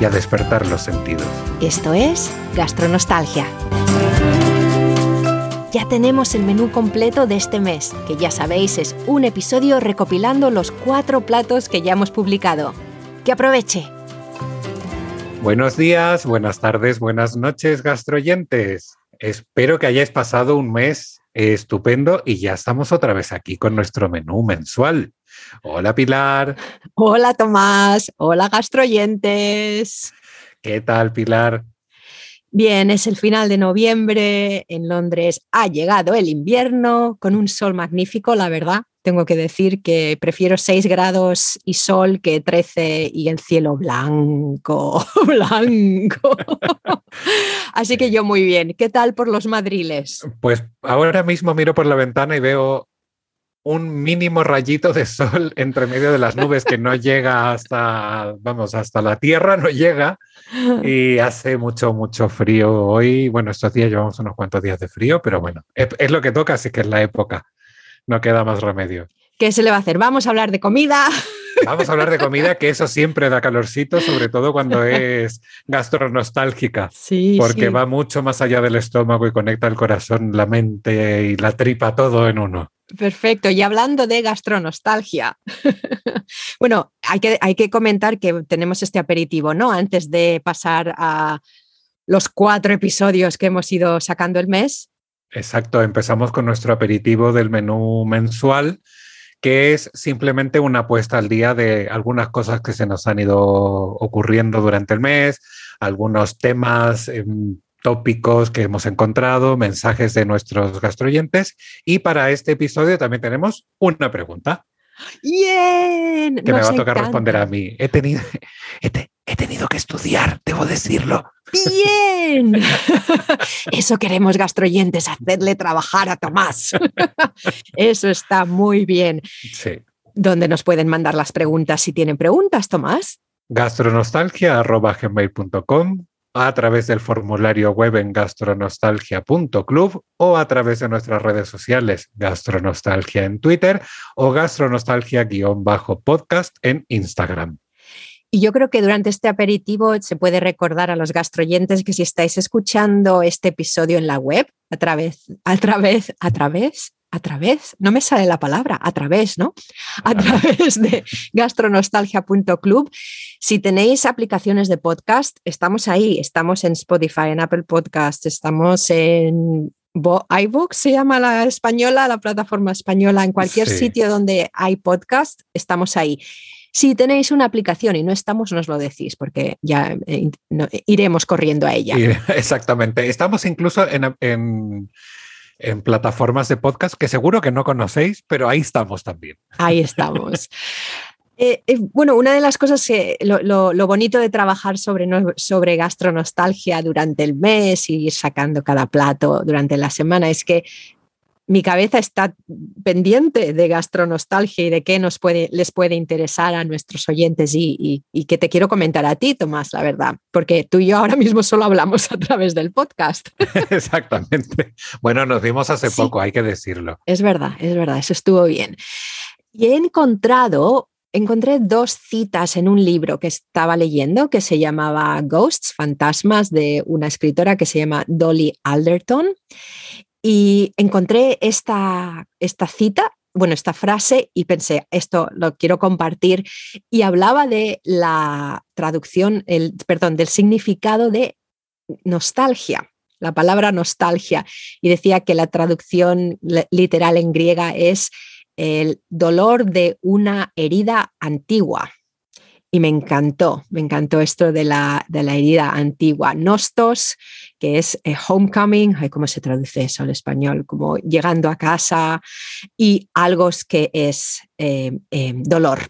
y a despertar los sentidos. Esto es Gastronostalgia. Ya tenemos el menú completo de este mes, que ya sabéis es un episodio recopilando los cuatro platos que ya hemos publicado. ¡Que aproveche! Buenos días, buenas tardes, buenas noches, gastroyentes. Espero que hayáis pasado un mes estupendo y ya estamos otra vez aquí con nuestro menú mensual. Hola Pilar. Hola Tomás. Hola gastroyentes. ¿Qué tal Pilar? Bien, es el final de noviembre, en Londres ha llegado el invierno con un sol magnífico, la verdad. Tengo que decir que prefiero 6 grados y sol que 13 y el cielo blanco, blanco. Así que yo muy bien. ¿Qué tal por los madriles? Pues ahora mismo miro por la ventana y veo un mínimo rayito de sol entre medio de las nubes que no llega hasta, vamos, hasta la tierra, no llega y hace mucho, mucho frío hoy. Bueno, estos días llevamos unos cuantos días de frío, pero bueno, es, lo que toca, así que es la época, no queda más remedio. ¿Qué se le va a hacer? Vamos a hablar de comida. Vamos a hablar de comida, que eso siempre da calorcito, sobre todo cuando es gastronostálgica. Sí. Porque va mucho más allá del estómago y conecta el corazón, la mente y la tripa, todo en uno. Perfecto. Y hablando de gastronostalgia, bueno, hay que, hay que comentar que tenemos este aperitivo, ¿no? Antes de pasar a los cuatro episodios que hemos ido sacando el mes. Exacto, empezamos con nuestro aperitivo del menú mensual, que es simplemente una apuesta al día de algunas cosas que se nos han ido ocurriendo durante el mes, algunos temas em, tópicos que hemos encontrado, mensajes de nuestros gastroyentes y para este episodio también tenemos una pregunta. Bien. Que me va a tocar responder a mí. He tenido, he, tenido que estudiar, debo decirlo. Bien. Eso queremos gastroyentes, hacerle trabajar a Tomás. Eso está muy bien. Sí. ¿Dónde nos pueden mandar las preguntas si tienen preguntas, Tomás? gastronostalgia.gmail.com a través del formulario web en gastronostalgia.club o a través de nuestras redes sociales Gastronostalgia en Twitter o Gastronostalgia-podcast en Instagram. Y yo creo que durante este aperitivo se puede recordar a los gastroyentes que si estáis escuchando este episodio en la web, a través, a través, a través, a través, no me sale la palabra, a través, ¿no? A través de gastronostalgia.club. Si tenéis aplicaciones de podcast, estamos ahí, estamos en Spotify, en Apple Podcast, estamos en iBooks, se llama la española, la plataforma española, en cualquier sitio donde hay podcast, estamos ahí. Si tenéis una aplicación y no estamos, nos lo decís, porque ya eh, iremos corriendo a ella. Exactamente. Estamos incluso en en plataformas de podcast que seguro que no conocéis, pero ahí estamos también. Ahí estamos. Eh, eh, bueno, una de las cosas que lo, bonito de trabajar sobre, sobre gastronostalgia durante el mes y ir sacando cada plato durante la semana es que mi cabeza está pendiente de gastronostalgia y de qué nos puede, les puede interesar a nuestros oyentes y, y, que te quiero comentar a ti, Tomás, la verdad, porque tú y yo ahora mismo solo hablamos a través del podcast. Exactamente. Bueno, nos vimos hace poco, hay que decirlo. Es verdad, es verdad, eso estuvo bien. Y he encontrado encontré dos citas en un libro que estaba leyendo que se llamaba Ghosts, Fantasmas, de una escritora que se llama Dolly Alderton. Y encontré esta, esta cita, bueno, esta frase y pensé, esto lo quiero compartir. Y hablaba de la traducción, el, perdón, del significado de nostalgia la palabra nostalgia, y decía que la traducción literal en griega es el dolor de una herida antigua y me encantó, me encantó esto de la, de la herida antigua. Nostos, que es eh, homecoming, ¿cómo se traduce eso en español? Como llegando a casa y algo que es eh, eh, dolor.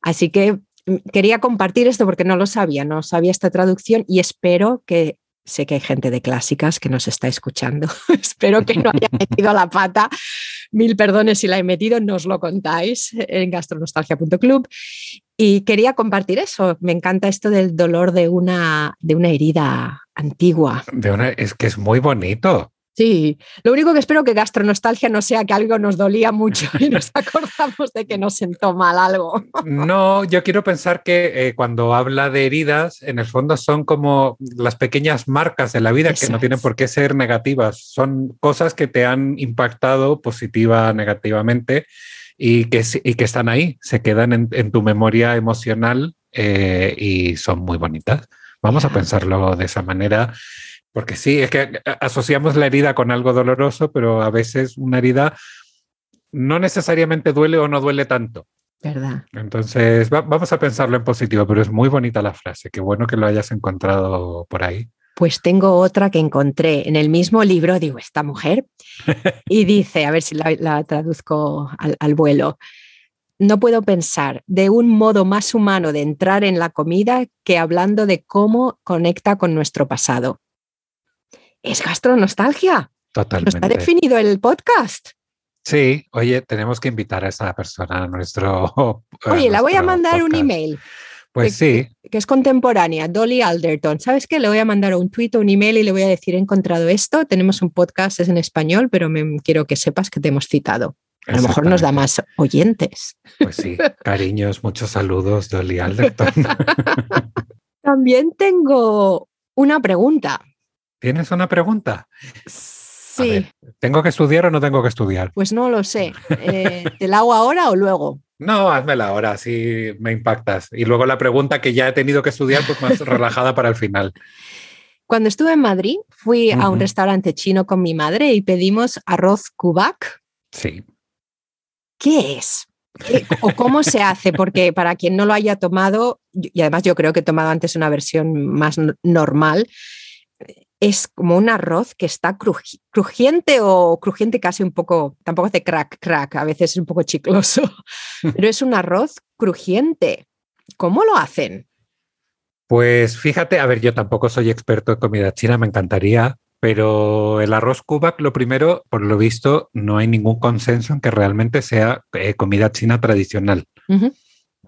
Así que mm, quería compartir esto porque no lo sabía, no sabía esta traducción y espero que sé que hay gente de clásicas que nos está escuchando. Espero que no haya metido la pata. Mil perdones si la he metido, nos lo contáis en gastronostalgia.club. Y quería compartir eso. Me encanta esto del dolor de una, de una herida antigua. De una, es que es muy bonito. Sí, lo único que espero que gastronostalgia no sea que algo nos dolía mucho y nos acordamos de que nos sentó mal algo. No, yo quiero pensar que eh, cuando habla de heridas, en el fondo son como las pequeñas marcas de la vida que no tienen por qué ser negativas, son cosas que te han impactado positiva, negativamente y que, y que están ahí, se quedan en, tu memoria emocional eh, y son muy bonitas. Vamos a pensarlo de esa manera porque sí, es que asociamos la herida con algo doloroso, pero a veces una herida no necesariamente duele o no duele tanto. ¿Verdad? Entonces, vamos a pensarlo en positivo, pero es muy bonita la frase. Qué bueno que lo hayas encontrado por ahí. Pues tengo otra que encontré en el mismo libro, digo, esta mujer, y dice, a ver si la, traduzco al vuelo, no puedo pensar de un modo más humano de entrar en la comida que hablando de cómo conecta con nuestro pasado es gastronostalgia. Totalmente. Nos ha definido el podcast. Sí, oye, tenemos que invitar a esa persona a nuestro. Oye, la voy a mandar un email. Pues sí. Que es contemporánea, Dolly Alderton. ¿Sabes qué? Le voy a mandar un tweet o un email y le voy a decir: he encontrado esto. Tenemos un podcast, es en español, pero me, quiero que sepas que te hemos citado. A lo mejor nos da más oyentes. Pues sí, cariños, muchos saludos, Dolly Alderton. También tengo una pregunta. ¿Tienes una pregunta? Sí. ¿Tengo que estudiar o no tengo que estudiar? Pues no lo sé. Eh, ¿Te la hago ahora o luego? No, házmela ahora, así me impactas. Y luego la pregunta que ya he tenido que estudiar, pues más relajada para el final. Cuando estuve en Madrid, fui a un restaurante chino con mi madre y pedimos arroz kubak. Sí. ¿Qué es? ¿O cómo se hace? Porque para quien no lo haya tomado, y además yo creo que he tomado antes una versión más normal, es como un arroz que está crujiente o crujiente casi un poco, tampoco hace crack, crack, a veces es un poco chicloso, pero es un arroz crujiente. ¿Cómo lo hacen? Pues fíjate, a ver, yo tampoco soy experto en comida china, me encantaría, pero el arroz kubak, lo primero, por lo visto, no hay ningún consenso en que realmente sea eh, comida china tradicional.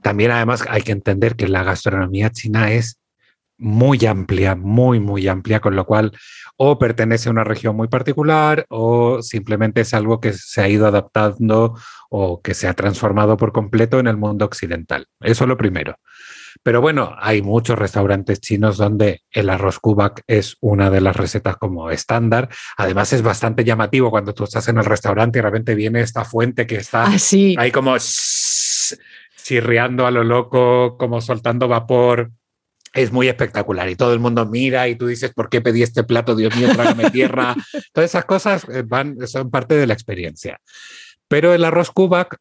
También además hay que entender que la gastronomía china es muy amplia, muy, muy amplia, con lo cual o pertenece a una región muy particular o simplemente es algo que se ha ido adaptando o que se ha transformado por completo en el mundo occidental. Eso es lo primero. Pero bueno, hay muchos restaurantes chinos donde el arroz kubak es una de las recetas como estándar. Además es bastante llamativo cuando tú estás en el restaurante y de repente viene esta fuente que está ah, ahí como chirriando a lo loco, como soltando vapor es muy espectacular y todo el mundo mira y tú dices, ¿por qué pedí este plato? Dios mío, trágame tierra. Todas esas cosas eh, van, son parte de la experiencia. Pero el arroz kubak,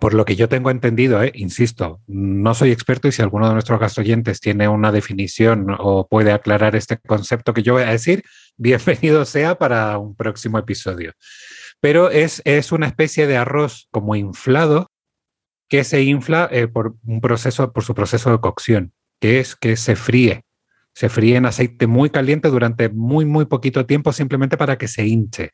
por lo que yo tengo entendido, eh, insisto, no soy experto y si alguno de nuestros gastoyentes tiene una definición o puede aclarar este concepto que yo voy a decir, bienvenido sea para un próximo episodio. Pero es, es una especie de arroz como inflado que se infla eh, por un proceso, por su proceso de cocción que es que se fríe. Se fríe en aceite muy caliente durante muy, muy poquito tiempo simplemente para que se hinche.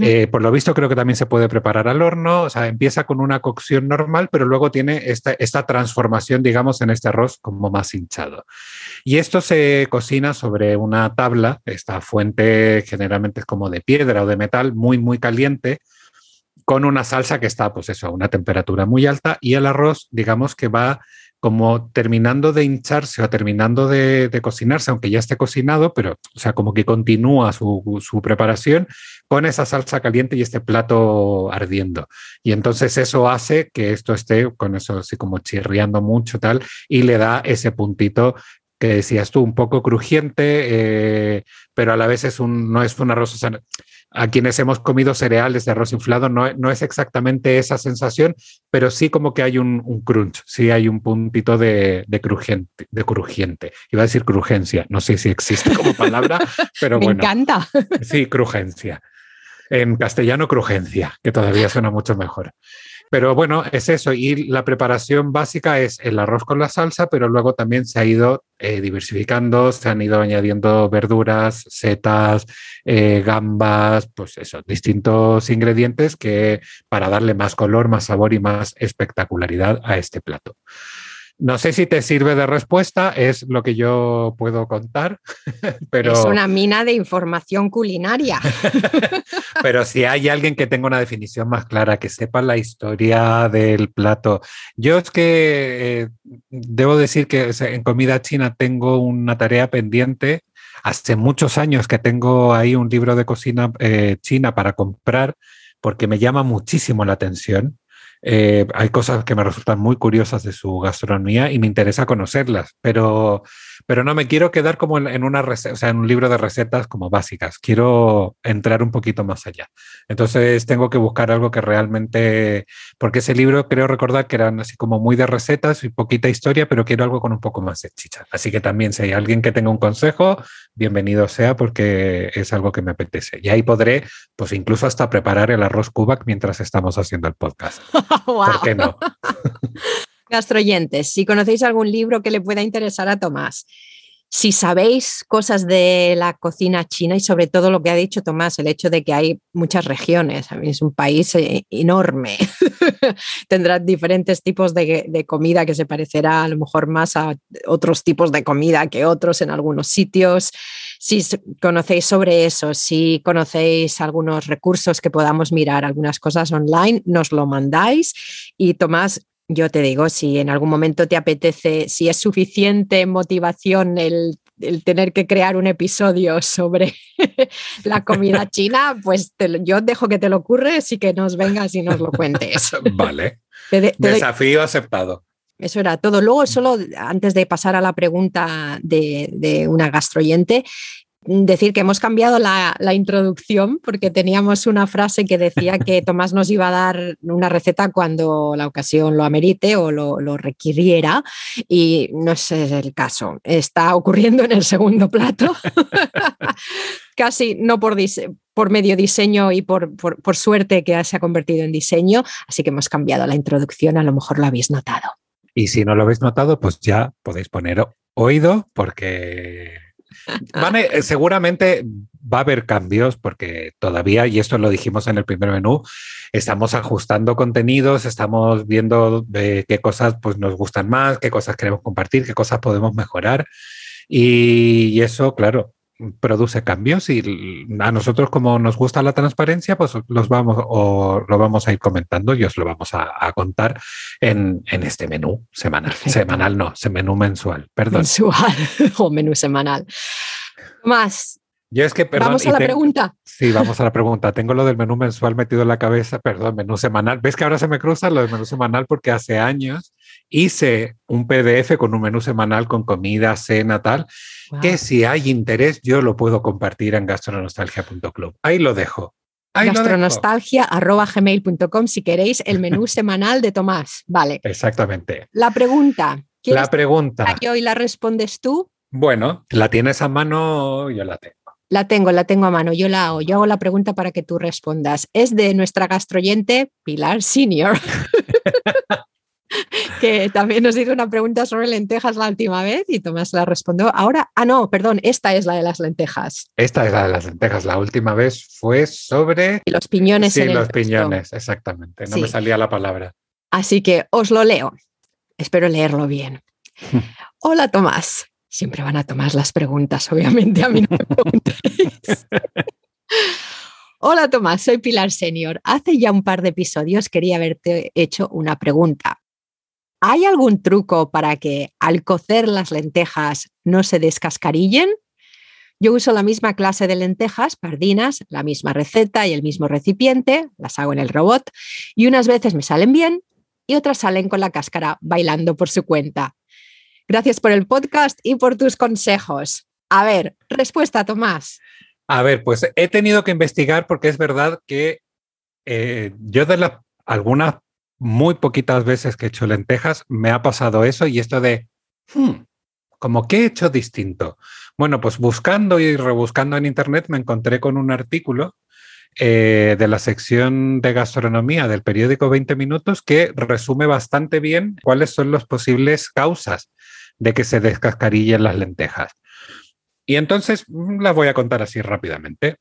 Eh, por lo visto, creo que también se puede preparar al horno. O sea, empieza con una cocción normal, pero luego tiene esta, esta transformación, digamos, en este arroz como más hinchado. Y esto se cocina sobre una tabla. Esta fuente generalmente es como de piedra o de metal, muy, muy caliente con una salsa que está, pues eso, a una temperatura muy alta y el arroz, digamos que va como terminando de hincharse o terminando de, cocinarse, aunque ya esté cocinado, pero o sea, como que continúa su, su, preparación con esa salsa caliente y este plato ardiendo. Y entonces eso hace que esto esté con eso así como chirriando mucho tal y le da ese puntito que decías tú, un poco crujiente, eh, pero a la vez es un, no es un arroz, o a quienes hemos comido cereales de arroz inflado no, no, es exactamente esa sensación, pero sí como que hay un, crunch, sí hay un puntito de, de, crujiente, de crujiente. Iba a decir crujencia, no sé si existe como palabra, pero Me bueno. Me encanta. Sí, crujencia. En castellano, crujencia, que todavía suena mucho mejor. Pero bueno, es eso. Y la preparación básica es el arroz con la salsa, pero luego también se ha ido eh, diversificando, se han ido añadiendo verduras, setas, eh, gambas, pues eso, distintos ingredientes que para darle más color, más sabor y más espectacularidad a este plato. No sé si te sirve de respuesta, es lo que yo puedo contar, pero... Es una mina de información culinaria. pero si hay alguien que tenga una definición más clara, que sepa la historia del plato. Yo es que eh, debo decir que en comida china tengo una tarea pendiente. Hace muchos años que tengo ahí un libro de cocina eh, china para comprar porque me llama muchísimo la atención. Eh, hay cosas que me resultan muy curiosas de su gastronomía y me interesa conocerlas, pero, pero no me quiero quedar como en, una receta, o sea, en un libro de recetas como básicas. Quiero entrar un poquito más allá. Entonces tengo que buscar algo que realmente, porque ese libro creo recordar que eran así como muy de recetas y poquita historia, pero quiero algo con un poco más de chicha. Así que también si hay alguien que tenga un consejo, bienvenido sea porque es algo que me apetece. Y ahí podré, pues incluso hasta preparar el arroz kubak mientras estamos haciendo el podcast. ¿Por qué no? Gastroyentes, si conocéis algún libro que le pueda interesar a Tomás, si sabéis cosas de la cocina china y sobre todo lo que ha dicho Tomás, el hecho de que hay muchas regiones, es un país eh, enorme, tendrá diferentes tipos de, comida que se parecerá a lo mejor más a otros tipos de comida que otros en algunos sitios. Si conocéis sobre eso, si conocéis algunos recursos que podamos mirar, algunas cosas online, nos lo mandáis y Tomás yo te digo, si en algún momento te apetece, si es suficiente motivación el, tener que crear un episodio sobre la comida china, pues yo dejo que te lo ocurres y que nos vengas y nos lo cuentes. Vale. Desafío aceptado. Eso era todo. Luego, solo antes de pasar a la pregunta de, de una gastroyente, decir que hemos cambiado la, introducción porque teníamos una frase que decía que Tomás nos iba a dar una receta cuando la ocasión lo amerite o lo, requiriera y no es el caso. Está ocurriendo en el segundo plato. Casi no por, por medio diseño y por, por suerte que se ha convertido en diseño, así que hemos cambiado la introducción, a lo mejor lo habéis notado. Y si no lo habéis notado, pues ya podéis poner oído porque eh, seguramente va a haber cambios porque todavía, y esto lo dijimos en el primer menú, estamos ajustando contenidos, estamos viendo qué cosas pues, nos gustan más, qué cosas queremos compartir, qué cosas podemos mejorar. Y, eso, claro, produce cambios y a nosotros como nos gusta la transparencia, pues los vamos o lo vamos a ir comentando y os lo vamos a, contar en, este menú semanal. Semanal no, menú mensual, perdón. Mensual o menú semanal. Más. Yo es que, Vamos a la pregunta. Sí, vamos a la pregunta. Tengo lo del menú mensual metido en la cabeza, perdón, menú semanal. ¿Ves que ahora se me cruza lo del menú semanal? Porque hace años hice un PDF con un menú semanal con comida, cena, tal, que si hay interés yo lo puedo compartir en gastronostalgia.club. Ahí lo dejo. gastronostalgia.gmail.com si queréis el menú semanal de Tomás. Vale. Exactamente. La pregunta. La pregunta. ¿Y hoy la respondes tú? Bueno, la tienes a mano, yo la tengo. La tengo, la tengo a mano, yo la hago. Yo hago la pregunta para que tú respondas. Es de nuestra gastroyente Pilar Senior. que también nos hizo una pregunta sobre lentejas la última vez y Tomás la respondió. Ahora, ah, no, perdón, esta es la de las lentejas. Esta es la de las lentejas. La última vez fue sobre. los piñones. Sí, los piñones, exactamente. No me salía la palabra. Así que os lo leo. Espero leerlo bien. Hola, Tomás. Siempre van a tomar las preguntas, obviamente, a mí no me preguntéis. Hola Tomás, soy Pilar Senior. Hace ya un par de episodios quería haberte hecho una pregunta. ¿Hay algún truco para que al cocer las lentejas no se descascarillen? Yo uso la misma clase de lentejas, pardinas, la misma receta y el mismo recipiente, las hago en el robot y unas veces me salen bien y otras salen con la cáscara bailando por su cuenta. Gracias por el podcast y por tus consejos. A ver, respuesta, Tomás. A ver, pues he tenido que investigar porque es verdad que eh, yo de las algunas muy poquitas veces que he hecho lentejas me ha pasado eso y esto de, hmm, como que he hecho distinto. Bueno, pues buscando y rebuscando en internet me encontré con un artículo eh, de la sección de gastronomía del periódico 20 Minutos que resume bastante bien cuáles son las posibles causas de que se descascarillen las lentejas. Y entonces mm, las voy a contar así rápidamente.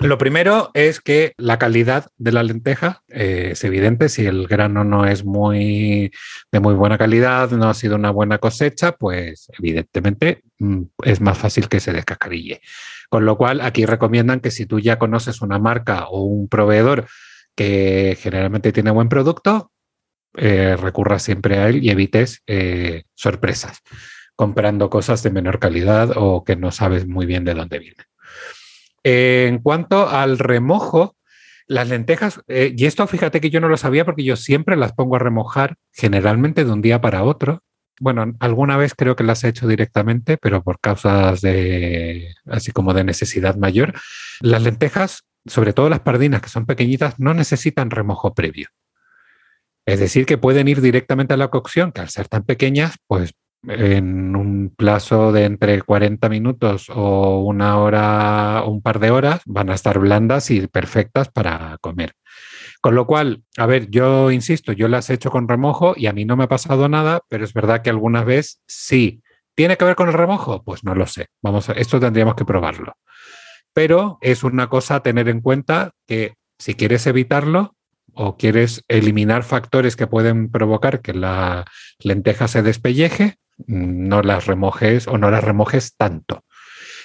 Lo primero es que la calidad de la lenteja eh, es evidente. Si el grano no es muy de muy buena calidad, no ha sido una buena cosecha, pues evidentemente mm, es más fácil que se descascarille. Con lo cual, aquí recomiendan que si tú ya conoces una marca o un proveedor que generalmente tiene buen producto, eh, recurras siempre a él y evites eh, sorpresas comprando cosas de menor calidad o que no sabes muy bien de dónde vienen. En cuanto al remojo, las lentejas, eh, y esto fíjate que yo no lo sabía porque yo siempre las pongo a remojar, generalmente de un día para otro. Bueno, alguna vez creo que las he hecho directamente, pero por causas de, así como de necesidad mayor. Las lentejas, sobre todo las pardinas que son pequeñitas, no necesitan remojo previo. Es decir, que pueden ir directamente a la cocción, que al ser tan pequeñas, pues en un plazo de entre 40 minutos o una hora un par de horas van a estar blandas y perfectas para comer. Con lo cual, a ver, yo insisto, yo las he hecho con remojo y a mí no me ha pasado nada, pero es verdad que alguna vez sí. ¿Tiene que ver con el remojo? Pues no lo sé. Vamos a, esto tendríamos que probarlo. Pero es una cosa a tener en cuenta que si quieres evitarlo, o quieres eliminar factores que pueden provocar que la lenteja se despelleje, no las remojes o no las remojes tanto.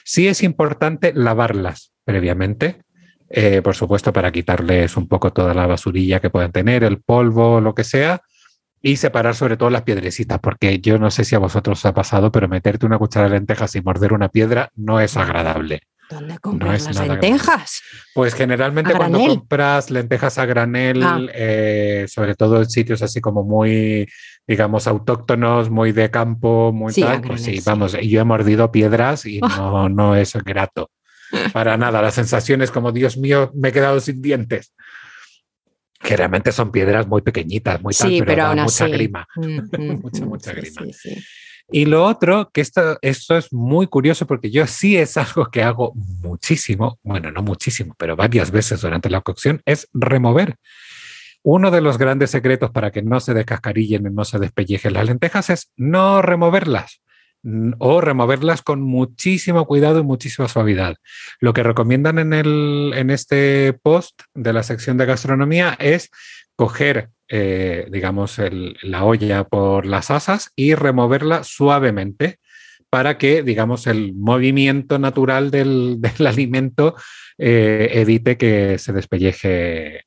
Sí es importante lavarlas previamente, eh, por supuesto, para quitarles un poco toda la basurilla que puedan tener, el polvo, lo que sea, y separar sobre todo las piedrecitas, porque yo no sé si a vosotros os ha pasado, pero meterte una cuchara de lentejas y morder una piedra no es agradable. ¿Dónde compras las lentejas? Pues generalmente cuando compras lentejas a granel, ah. eh, sobre todo en sitios así como muy, digamos, autóctonos, muy de campo, muy tal, pues sí, vamos, yo he mordido piedras y no, no es grato. Para nada, la sensación es como, Dios mío, me he quedado sin dientes. Generalmente son piedras muy pequeñitas, muy tal, pero, da mucha grima. Mm, mucha, mucha grima. Y lo otro, que esto, esto es muy curioso porque yo sí es algo que hago muchísimo, bueno, no muchísimo, pero varias veces durante la cocción, es remover. Uno de los grandes secretos para que no se descascarillen y no se despellejen las lentejas es no removerlas o removerlas con muchísimo cuidado y muchísima suavidad. Lo que recomiendan en, el, en este post de la sección de gastronomía es coger, eh, digamos, la olla por las asas y removerla suavemente para que, digamos, el movimiento natural del, alimento eh, evite que se despelleje,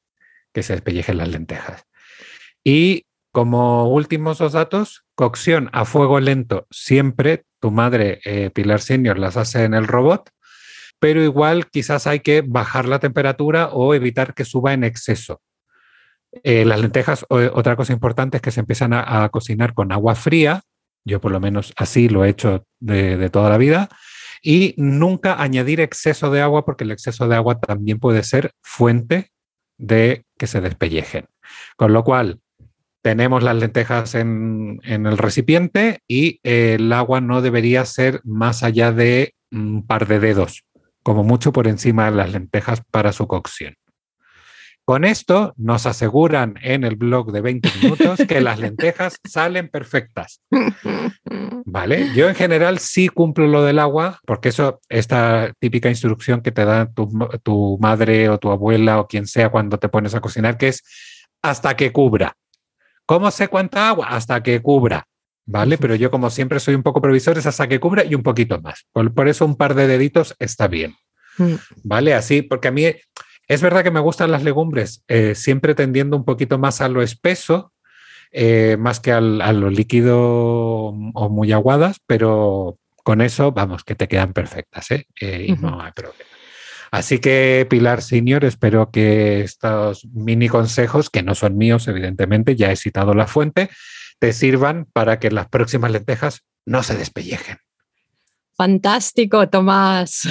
que se despellejen las lentejas. Y como últimos dos datos, cocción a fuego lento siempre. Tu madre, eh, Pilar Senior, las hace en el robot, pero igual quizás hay que bajar la temperatura o evitar que suba en exceso. Eh, las lentejas, otra cosa importante es que se empiezan a, cocinar con agua fría. Yo por lo menos así lo he hecho de, toda la vida. Y nunca añadir exceso de agua porque el exceso de agua también puede ser fuente de que se despellejen. Con lo cual, tenemos las lentejas en, en, el recipiente y el agua no debería ser más allá de un par de dedos, como mucho por encima de las lentejas para su cocción. Con esto nos aseguran en el blog de 20 minutos que las lentejas salen perfectas. ¿Vale? Yo en general sí cumplo lo del agua, porque eso, esta típica instrucción que te da tu, madre o tu abuela o quien sea cuando te pones a cocinar, que es hasta que cubra. ¿Cómo sé cuánta agua? Hasta que cubra. ¿Vale? Pero yo como siempre soy un poco provisor, es hasta que cubra y un poquito más. por eso un par de deditos está bien. Mm. ¿Vale? Así, porque a mí es verdad que me gustan las legumbres, eh, siempre tendiendo un poquito más a lo espeso, eh, más que a lo líquido o muy aguadas, pero con eso, vamos, que te quedan perfectas, ¿eh? y no hay problema. Así que, Pilar Senior, espero que estos mini consejos, que no son míos, evidentemente, ya he citado la fuente, te sirvan para que las próximas lentejas no se despellejen. Fantástico, Tomás.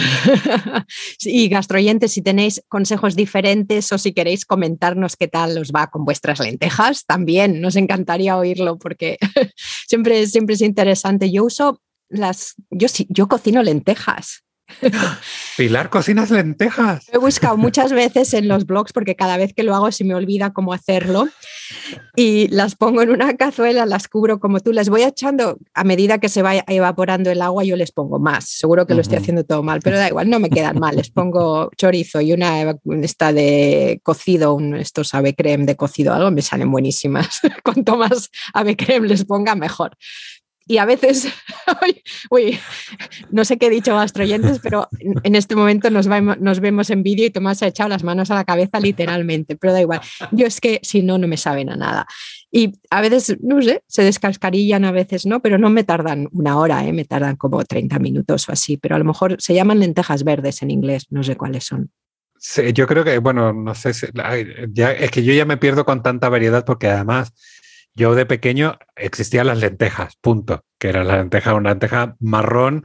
y gastroyentes, si tenéis consejos diferentes o si queréis comentarnos qué tal os va con vuestras lentejas, también nos encantaría oírlo porque siempre, siempre es interesante. Yo uso las, yo, yo cocino lentejas Pilar, cocinas lentejas. He buscado muchas veces en los blogs porque cada vez que lo hago se me olvida cómo hacerlo y las pongo en una cazuela, las cubro como tú, las voy echando a medida que se va evaporando el agua, yo les pongo más. Seguro que lo estoy haciendo todo mal, pero da igual, no me quedan mal. Les pongo chorizo y una esta de cocido, un, estos ave creme de cocido, algo me salen buenísimas. Cuanto más ave creme les ponga, mejor y a veces, uy, no sé qué he dicho gastroyentes, pero en este momento nos, nos vemos en vídeo y Tomás ha echado las manos a la cabeza literalmente, pero da igual. Yo es que si no, no me saben a nada. Y a veces, no sé, se descascarillan, a veces no, pero no me tardan una hora, ¿eh? me tardan como 30 minutos o así, pero a lo mejor se llaman lentejas verdes en inglés, no sé cuáles son. Yo creo que, bueno, no sé, ya, es que yo ya me pierdo con tanta variedad porque además yo de pequeño existían las lentejas, punto, que era la lenteja, una lenteja marrón,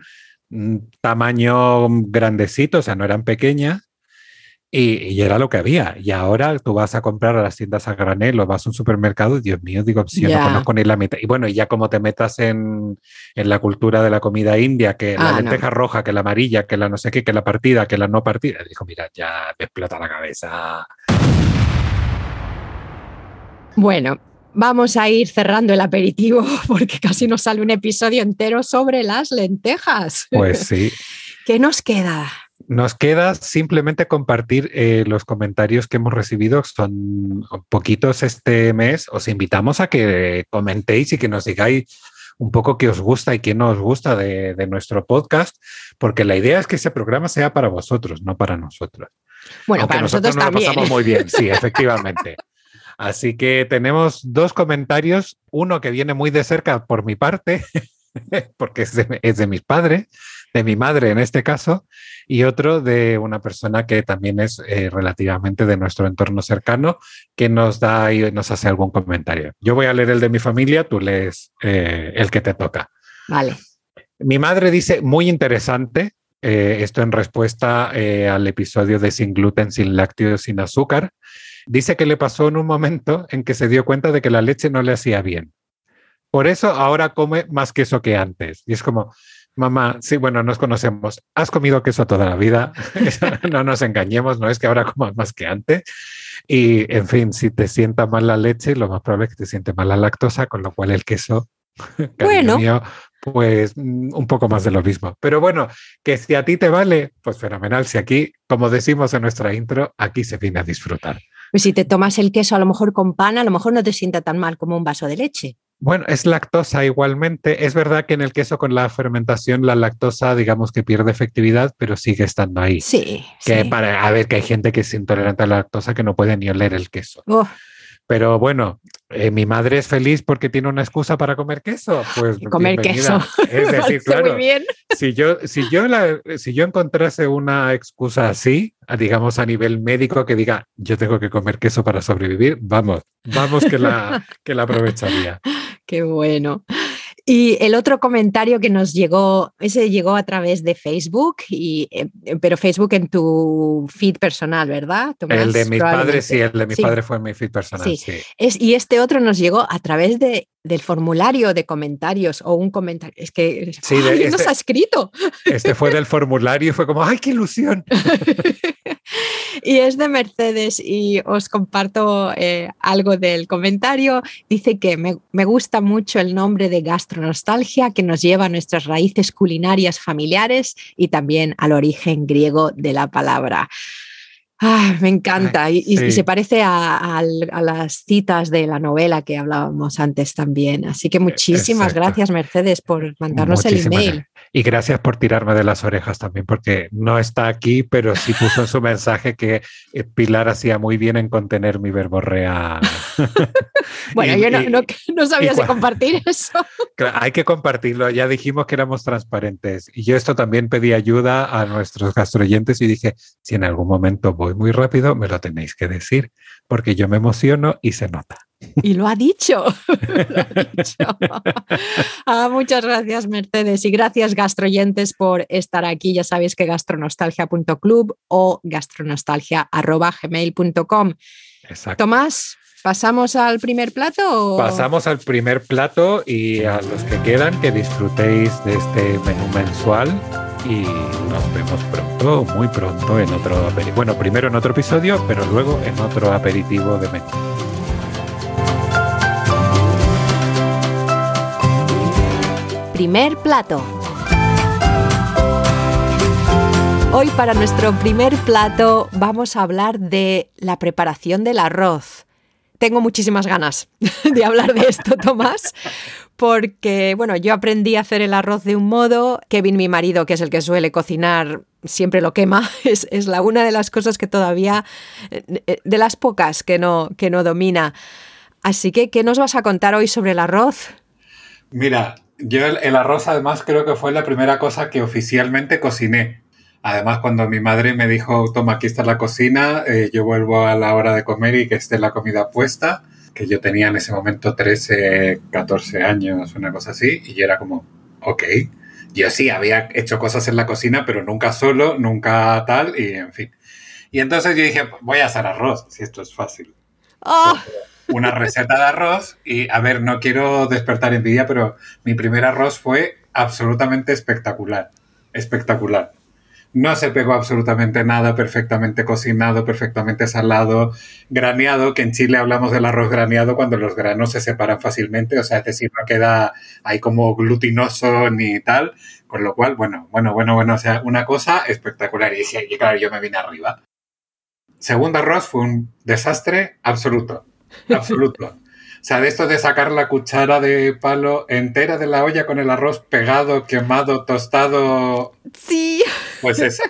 mm, tamaño grandecito, o sea, no eran pequeñas, y, era lo que había. Y ahora tú vas a comprar a las tiendas a granel o vas a un supermercado y Dios mío, digo, si yo no conozco ni la mitad. Y bueno, ya como te metas en, la cultura de la comida india, que la ah, lenteja roja, que la amarilla, que la no sé qué, que la partida, que la no partida, dijo, mira, ya me explota la cabeza. Bueno, vamos a ir cerrando el aperitivo porque casi nos sale un episodio entero sobre las lentejas. Pues sí. ¿Qué nos queda? Nos queda simplemente compartir eh, los comentarios que hemos recibido, son poquitos este mes. Os invitamos a que comentéis y que nos digáis un poco qué os gusta y qué no os gusta de, nuestro podcast, porque la idea es que ese programa sea para vosotros, no para nosotros. Bueno, para nosotros, también. Lo pasamos muy bien, sí, efectivamente. Así que tenemos dos comentarios, uno que viene muy de cerca por mi parte, porque es de, mis padres, de mi madre en este caso, y otro de una persona que también es eh, relativamente de nuestro entorno cercano, que nos da y nos hace algún comentario. Yo voy a leer el de mi familia, tú lees eh, el que te toca. Vale. Mi madre dice, muy interesante, eh, esto en respuesta al episodio de Sin gluten, sin lácteos, sin azúcar. Dice que le pasó en un momento en que se dio cuenta de que la leche no le hacía bien. Por eso ahora come más queso que antes. Y es como, mamá, sí, bueno, nos conocemos. Has comido queso toda la vida. no nos engañemos, no es que ahora comas más que antes. Y, en fin, si te sienta mal la leche, lo más probable es que te siente mal la lactosa, con lo cual el queso, bueno. pues mm, un poco más de lo mismo. Pero bueno, que si a ti te vale, pues fenomenal. Si aquí, como decimos en nuestra intro, aquí se viene a disfrutar. Pues si te tomas el queso a lo mejor con pan, a lo mejor no te sienta tan mal como un vaso de leche. Bueno, es lactosa igualmente. Es verdad que en el queso con la fermentación la lactosa, digamos que pierde efectividad, pero sigue estando ahí. Sí. Que para a ver que hay gente que es intolerante a la lactosa que no puede ni oler el queso. Oh. Pero bueno, eh, mi madre es feliz porque tiene una excusa para comer queso. Pues comer queso. Es decir, claro, Si yo, si yo si yo encontrase una excusa así, digamos a nivel médico que diga yo tengo que comer queso para sobrevivir, vamos, vamos que la, que la aprovecharía. Qué bueno. Y el otro comentario que nos llegó, ese llegó a través de Facebook, y, eh, pero Facebook en tu feed personal, ¿verdad? el de mis padres, sí, el de mi padre fue en mi feed personal. Sí. Es, y este otro nos llegó a través de, del formulario de comentarios o un comentario. Es que sí, nos este ha escrito. Este fue del formulario y fue como, ¡ay, qué ilusión! y es de Mercedes y os comparto eh, algo del comentario. Dice que me, me, gusta mucho el nombre de gastronostalgia que nos lleva a nuestras raíces culinarias familiares y también al origen griego de la palabra. Ah, me encanta y, se parece a, las citas de la novela que hablábamos antes también. Así que muchísimas gracias Mercedes por mandarnos el email. Y gracias por tirarme de las orejas también, porque no está aquí, pero sí puso en su mensaje que eh, Pilar hacía muy bien en contener mi verborrea. bueno, yo no, sabía si compartir eso. hay que compartirlo, ya dijimos que éramos transparentes. Y yo esto también pedí ayuda a nuestros gastroyentes y dije, si en algún momento voy muy rápido, me lo tenéis que decir, porque yo me emociono y se nota. Y lo ha dicho. Ah, muchas gracias, Mercedes. Y gracias, gastroyentes, por estar aquí. Ya sabéis que gastronostalgia.club o gastronostalgia.gmail.com. Tomás, ¿pasamos al primer plato? Pasamos al primer plato y a los que quedan, que disfrutéis de este menú mensual y nos vemos pronto, muy pronto en otro aperitivo. Bueno, primero en otro episodio, pero luego en otro aperitivo de menú. Primer plato. Hoy para nuestro primer plato vamos a hablar de la preparación del arroz. Tengo muchísimas ganas de hablar de esto, Tomás, porque, bueno, yo aprendí a hacer el arroz de un modo, Kevin, mi marido, que es el que suele cocinar, siempre lo quema, es, la una de las cosas que todavía, eh, de las pocas que no, que no domina. Así que, ¿qué nos vas a contar hoy sobre el arroz? Mira, yo el, arroz además creo que fue la primera cosa que oficialmente cociné. Además, cuando mi madre me dijo, toma, aquí está la cocina, eh, yo vuelvo a la hora de comer y que esté la comida puesta, que yo tenía en ese momento 13, 14 años, una cosa así, y yo era como, ok. Yo sí había hecho cosas en la cocina, pero nunca solo, nunca tal, y en fin. Y entonces yo dije, voy a hacer arroz, si esto es fácil. Ah. Una receta de arroz, y a ver, no quiero despertar envidia, pero mi primer arroz fue absolutamente espectacular. Espectacular no se pegó absolutamente nada, perfectamente cocinado, perfectamente salado, graneado, que en Chile hablamos del arroz graneado cuando los granos se separan fácilmente, o sea, es decir, no queda ahí como glutinoso ni tal, con lo cual, bueno, bueno, bueno, bueno, o sea, una cosa espectacular. Y, y claro, yo me vine arriba. Segundo arroz fue un desastre absoluto, absoluto. O sea, de esto de sacar la cuchara de palo entera de la olla con el arroz pegado, quemado, tostado. Sí. Pues eso.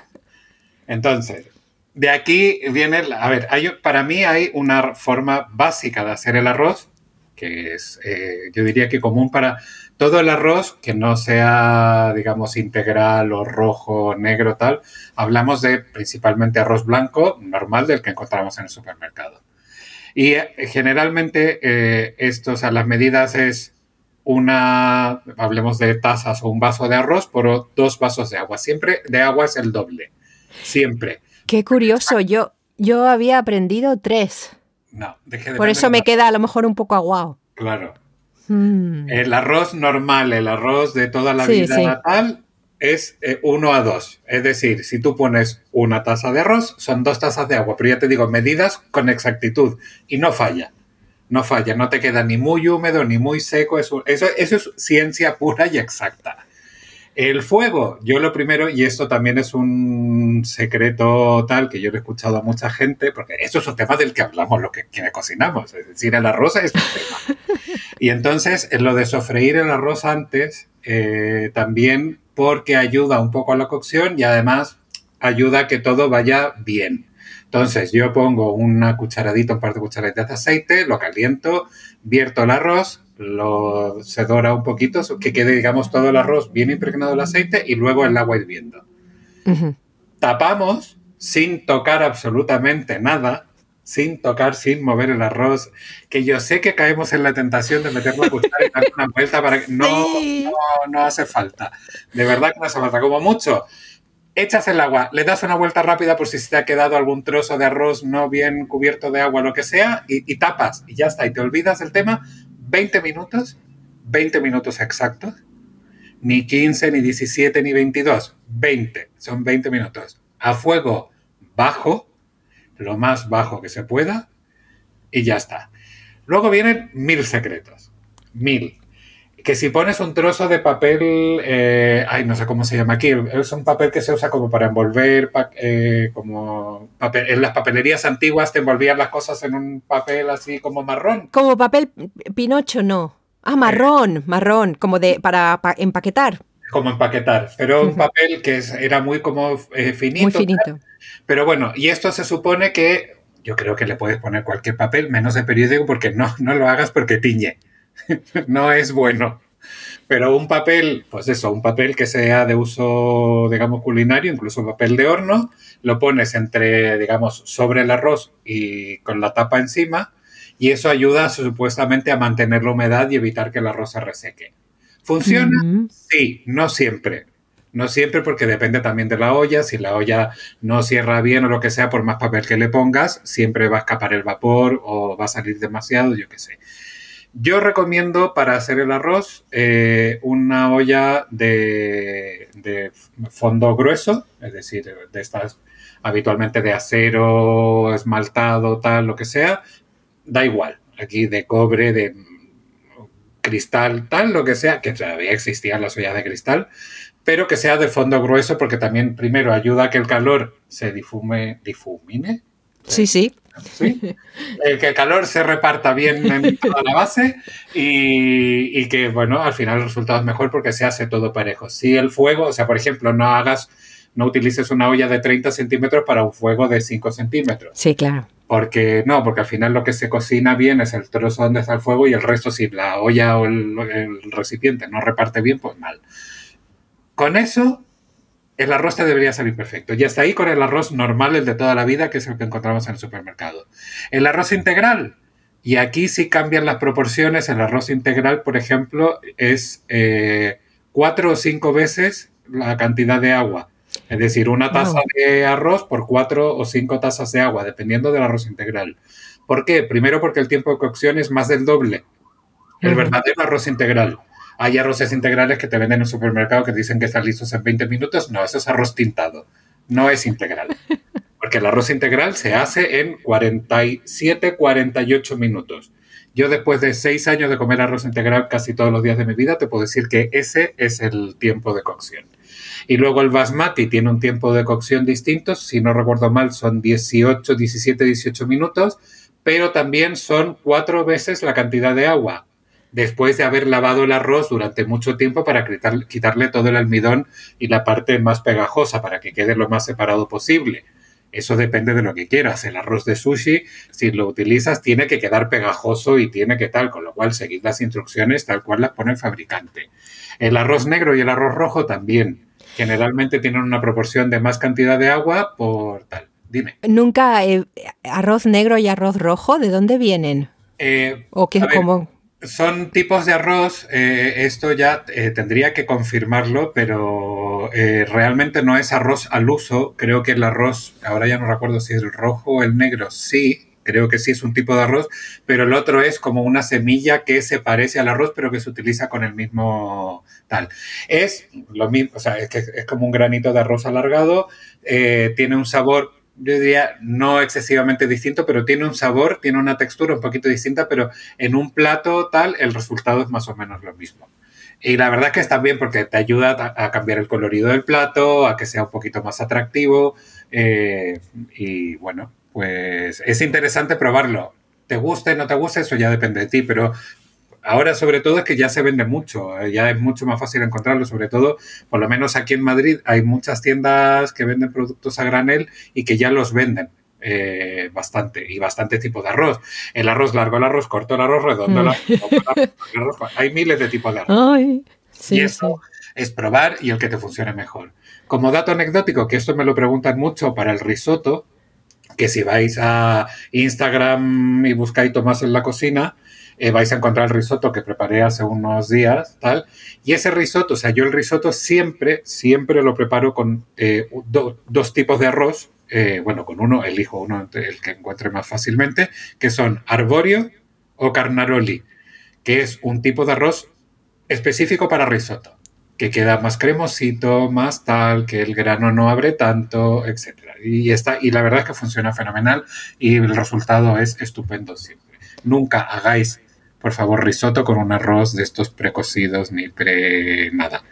Entonces, de aquí viene, a ver, hay, para mí hay una forma básica de hacer el arroz, que es, eh, yo diría que común para todo el arroz que no sea, digamos, integral o rojo, o negro, tal. Hablamos de principalmente arroz blanco, normal, del que encontramos en el supermercado. Y eh, generalmente eh, esto, o sea, las medidas es una, hablemos de tazas o un vaso de arroz por dos vasos de agua. Siempre de agua es el doble. Siempre. Qué curioso. Yo, yo había aprendido tres. No, deje de Por eso me queda a lo mejor un poco aguado. Claro. Mm. El arroz normal, el arroz de toda la vida natal, es 1 eh, a 2. Es decir, si tú pones una taza de arroz, son dos tazas de agua. Pero ya te digo, medidas con exactitud. Y no falla. No falla. No te queda ni muy húmedo ni muy seco. Eso, eso, eso es ciencia pura y exacta. El fuego, yo lo primero, y esto también es un secreto tal que yo lo he escuchado a mucha gente, porque eso es un tema del que hablamos, lo que quienes cocinamos, es decir, el arroz es un tema. Y entonces, en lo de sofreír el arroz antes, eh, también porque ayuda un poco a la cocción y además ayuda a que todo vaya bien. Entonces yo pongo una cucharadita, un par de cucharaditas de aceite, lo caliento, vierto el arroz, lo se dora un poquito, que quede, digamos, todo el arroz bien impregnado el aceite y luego el agua hirviendo. Tapamos sin tocar absolutamente nada sin tocar, sin mover el arroz, que yo sé que caemos en la tentación de meterlo a cuchara y darle una vuelta para que no, no, hace falta. De verdad que no hace falta. Como mucho, echas el agua, le das una vuelta rápida por si se te ha quedado algún trozo de arroz no bien cubierto de agua, lo que sea, y, y tapas y ya está. Y te olvidas del tema. 20 minutos, 20 minutos exactos. Ni 15, ni 17, ni 22. 20. Son 20 minutos. A fuego bajo lo más bajo que se pueda y ya está. Luego vienen mil secretos. Mil. Que si pones un trozo de papel, eh, ay, no sé cómo se llama aquí, es un papel que se usa como para envolver, eh, como en las papelerías antiguas te envolvían las cosas en un papel así como marrón. Como papel pinocho, no. Ah, marrón, marrón, como de para, empaquetar. Como empaquetar, pero un papel que era muy como eh, finito. Muy finito. Pero bueno, y esto se supone que yo creo que le puedes poner cualquier papel, menos de periódico, porque no, no lo hagas porque tiñe. no es bueno. Pero un papel, pues eso, un papel que sea de uso, digamos, culinario, incluso papel de horno, lo pones entre, digamos, sobre el arroz y con la tapa encima, y eso ayuda supuestamente a mantener la humedad y evitar que el arroz se reseque. ¿Funciona? Sí, no siempre. No siempre porque depende también de la olla. Si la olla no cierra bien o lo que sea, por más papel que le pongas, siempre va a escapar el vapor o va a salir demasiado, yo qué sé. Yo recomiendo para hacer el arroz eh, una olla de, de, fondo grueso, es decir, de estas habitualmente de acero, esmaltado, tal, lo que sea, da igual. Aquí de cobre, de cristal, tal, lo que sea, que todavía existían las ollas de cristal, pero que sea de fondo grueso porque también primero ayuda a que el calor se difume, difumine. Sí, sí. El que el calor se reparta bien en toda la base y, y, que, bueno, al final el resultado es mejor porque se hace todo parejo. Si el fuego, o sea, por ejemplo, no hagas, no utilices una olla de 30 centímetros para un fuego de 5 centímetros. Sí, claro. Porque no, porque al final lo que se cocina bien es el trozo donde está el fuego y el resto, si la olla o el, el recipiente no reparte bien, pues mal. Con eso, el arroz te debería salir perfecto. Y hasta ahí con el arroz normal, el de toda la vida, que es el que encontramos en el supermercado. El arroz integral, y aquí sí cambian las proporciones. El arroz integral, por ejemplo, es eh, cuatro o cinco veces la cantidad de agua. Es decir, una taza wow. de arroz por cuatro o cinco tazas de agua, dependiendo del arroz integral. ¿Por qué? Primero porque el tiempo de cocción es más del doble. El uh -huh. verdadero arroz integral. Hay arroces integrales que te venden en el supermercado que dicen que están listos en 20 minutos. No, eso es arroz tintado. No es integral. Porque el arroz integral se hace en 47, 48 minutos. Yo después de seis años de comer arroz integral casi todos los días de mi vida, te puedo decir que ese es el tiempo de cocción. Y luego el basmati tiene un tiempo de cocción distinto, si no recuerdo mal son 18, 17, 18 minutos, pero también son cuatro veces la cantidad de agua después de haber lavado el arroz durante mucho tiempo para quitar, quitarle todo el almidón y la parte más pegajosa para que quede lo más separado posible. Eso depende de lo que quieras. El arroz de sushi, si lo utilizas, tiene que quedar pegajoso y tiene que tal, con lo cual seguir las instrucciones tal cual las pone el fabricante. El arroz negro y el arroz rojo también. Generalmente tienen una proporción de más cantidad de agua por tal. Dime. Nunca eh, arroz negro y arroz rojo, ¿de dónde vienen? Eh, ¿O qué, cómo? Son tipos de arroz, eh, esto ya eh, tendría que confirmarlo, pero eh, realmente no es arroz al uso. Creo que el arroz, ahora ya no recuerdo si es el rojo o el negro, sí, creo que sí es un tipo de arroz, pero el otro es como una semilla que se parece al arroz, pero que se utiliza con el mismo tal. Es lo mismo, o sea, es, que es como un granito de arroz alargado, eh, tiene un sabor yo diría, no excesivamente distinto, pero tiene un sabor, tiene una textura un poquito distinta, pero en un plato tal, el resultado es más o menos lo mismo. Y la verdad es que está bien porque te ayuda a, cambiar el colorido del plato, a que sea un poquito más atractivo. Eh, y bueno, pues es interesante probarlo. Te guste, no te guste, eso ya depende de ti, pero ahora sobre todo es que ya se vende mucho, eh, ya es mucho más fácil encontrarlo, sobre todo, por lo menos aquí en Madrid hay muchas tiendas que venden productos a granel y que ya los venden. Eh, bastante y bastante tipo de arroz. El arroz largo, el arroz corto, el arroz redondo, el arroz, el arroz, hay miles de tipos de arroz. Ay, sí, y eso sí. es probar y el que te funcione mejor. Como dato anecdótico, que esto me lo preguntan mucho para el risotto, que si vais a Instagram y buscáis Tomás en la cocina, eh, vais a encontrar el risotto que preparé hace unos días, tal. Y ese risotto, o sea, yo el risotto siempre, siempre lo preparo con eh, do, dos tipos de arroz. Eh, bueno, con uno, elijo uno, el que encuentre más fácilmente, que son arborio o carnaroli, que es un tipo de arroz específico para risotto, que queda más cremosito, más tal, que el grano no abre tanto, etc. Y, está, y la verdad es que funciona fenomenal y el resultado es estupendo siempre. Nunca hagáis por favor, risotto con un arroz de estos precocidos ni pre nada.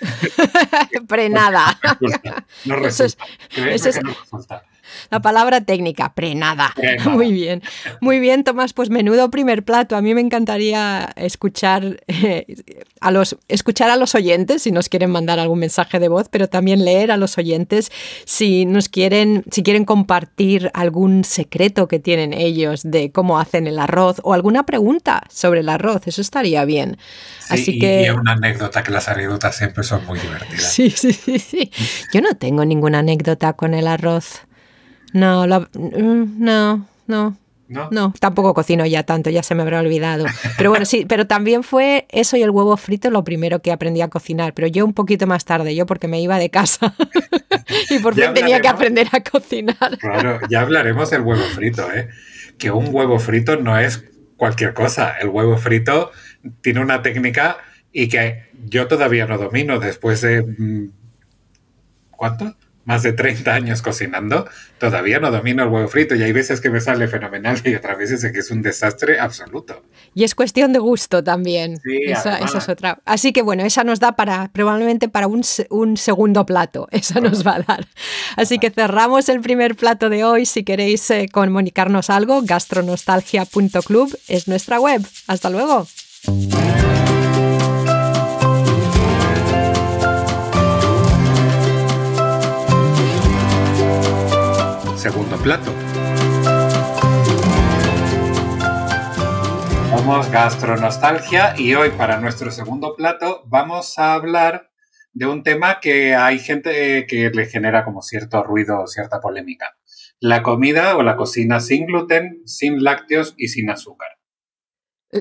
pre nada. No resulta. Eso es, eso es, no resulta. La palabra técnica, prenada. prenada. Muy bien. Muy bien, Tomás, pues menudo primer plato. A mí me encantaría escuchar, eh, a los, escuchar a los oyentes si nos quieren mandar algún mensaje de voz, pero también leer a los oyentes si nos quieren, si quieren compartir algún secreto que tienen ellos de cómo hacen el arroz o alguna pregunta sobre el arroz. Eso estaría bien. Sí, Así y, que... y una anécdota, que las anécdotas siempre son muy divertidas. Sí, sí, sí, sí. Yo no tengo ninguna anécdota con el arroz. No, lo, mm, no, no. ¿No? ¿No? tampoco cocino ya tanto, ya se me habrá olvidado. Pero bueno, sí, pero también fue eso y el huevo frito lo primero que aprendí a cocinar, pero yo un poquito más tarde, yo porque me iba de casa y por fin tenía que aprender a cocinar. Claro, ya hablaremos del huevo frito, ¿eh? Que un huevo frito no es cualquier cosa. El huevo frito tiene una técnica y que yo todavía no domino después de... Mm, ¿Cuánto? Más de 30 años cocinando, todavía no domino el huevo frito y hay veces que me sale fenomenal y otras veces que es un desastre absoluto. Y es cuestión de gusto también. Sí, esa, es otra. Así que bueno, esa nos da para probablemente para un, segundo plato, esa nos va a dar. Así que cerramos el primer plato de hoy. Si queréis eh, comunicarnos algo, gastronostalgia.club es nuestra web. Hasta luego. Segundo plato. Somos Gastronostalgia y hoy para nuestro segundo plato vamos a hablar de un tema que hay gente que le genera como cierto ruido o cierta polémica. La comida o la cocina sin gluten, sin lácteos y sin azúcar.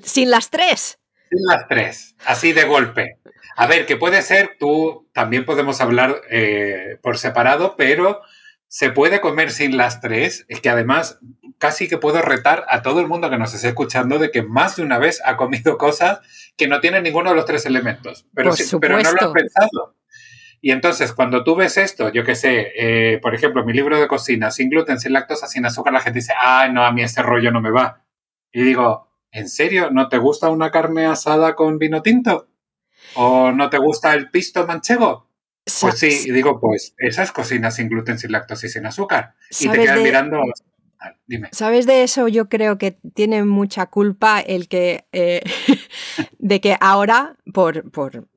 Sin las tres. Sin las tres, así de golpe. A ver, que puede ser, tú también podemos hablar eh, por separado, pero se puede comer sin las tres, es que además casi que puedo retar a todo el mundo que nos esté escuchando de que más de una vez ha comido cosas que no tienen ninguno de los tres elementos, pero, pero no lo has pensado. Y entonces, cuando tú ves esto, yo qué sé, eh, por ejemplo, mi libro de cocina, sin gluten, sin lactosa, sin azúcar, la gente dice, ah, no, a mí ese rollo no me va. Y digo, ¿en serio? ¿No te gusta una carne asada con vino tinto? ¿O no te gusta el pisto manchego? Pues sí, y digo, pues esas cocinas sin gluten, sin lactosa y sin azúcar. Y te quedas mirando. Ah, dime. ¿Sabes de eso? Yo creo que tiene mucha culpa el que. Eh, de que ahora, por, por,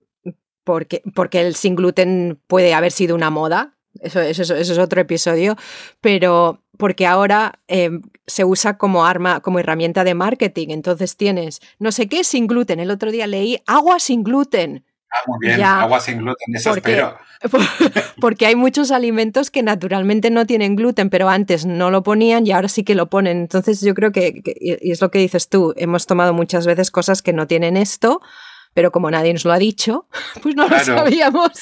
porque, porque el sin gluten puede haber sido una moda. Eso, eso, es otro episodio. Pero porque ahora em, se usa como arma, como herramienta de marketing. Entonces tienes no sé qué sin gluten. El otro día leí agua sin gluten. Ah, muy bien, agua sin gluten, eso porque, espero. Porque hay muchos alimentos que naturalmente no tienen gluten, pero antes no lo ponían y ahora sí que lo ponen. Entonces yo creo que, y es lo que dices tú, hemos tomado muchas veces cosas que no tienen esto, pero como nadie nos lo ha dicho, pues no lo sabíamos.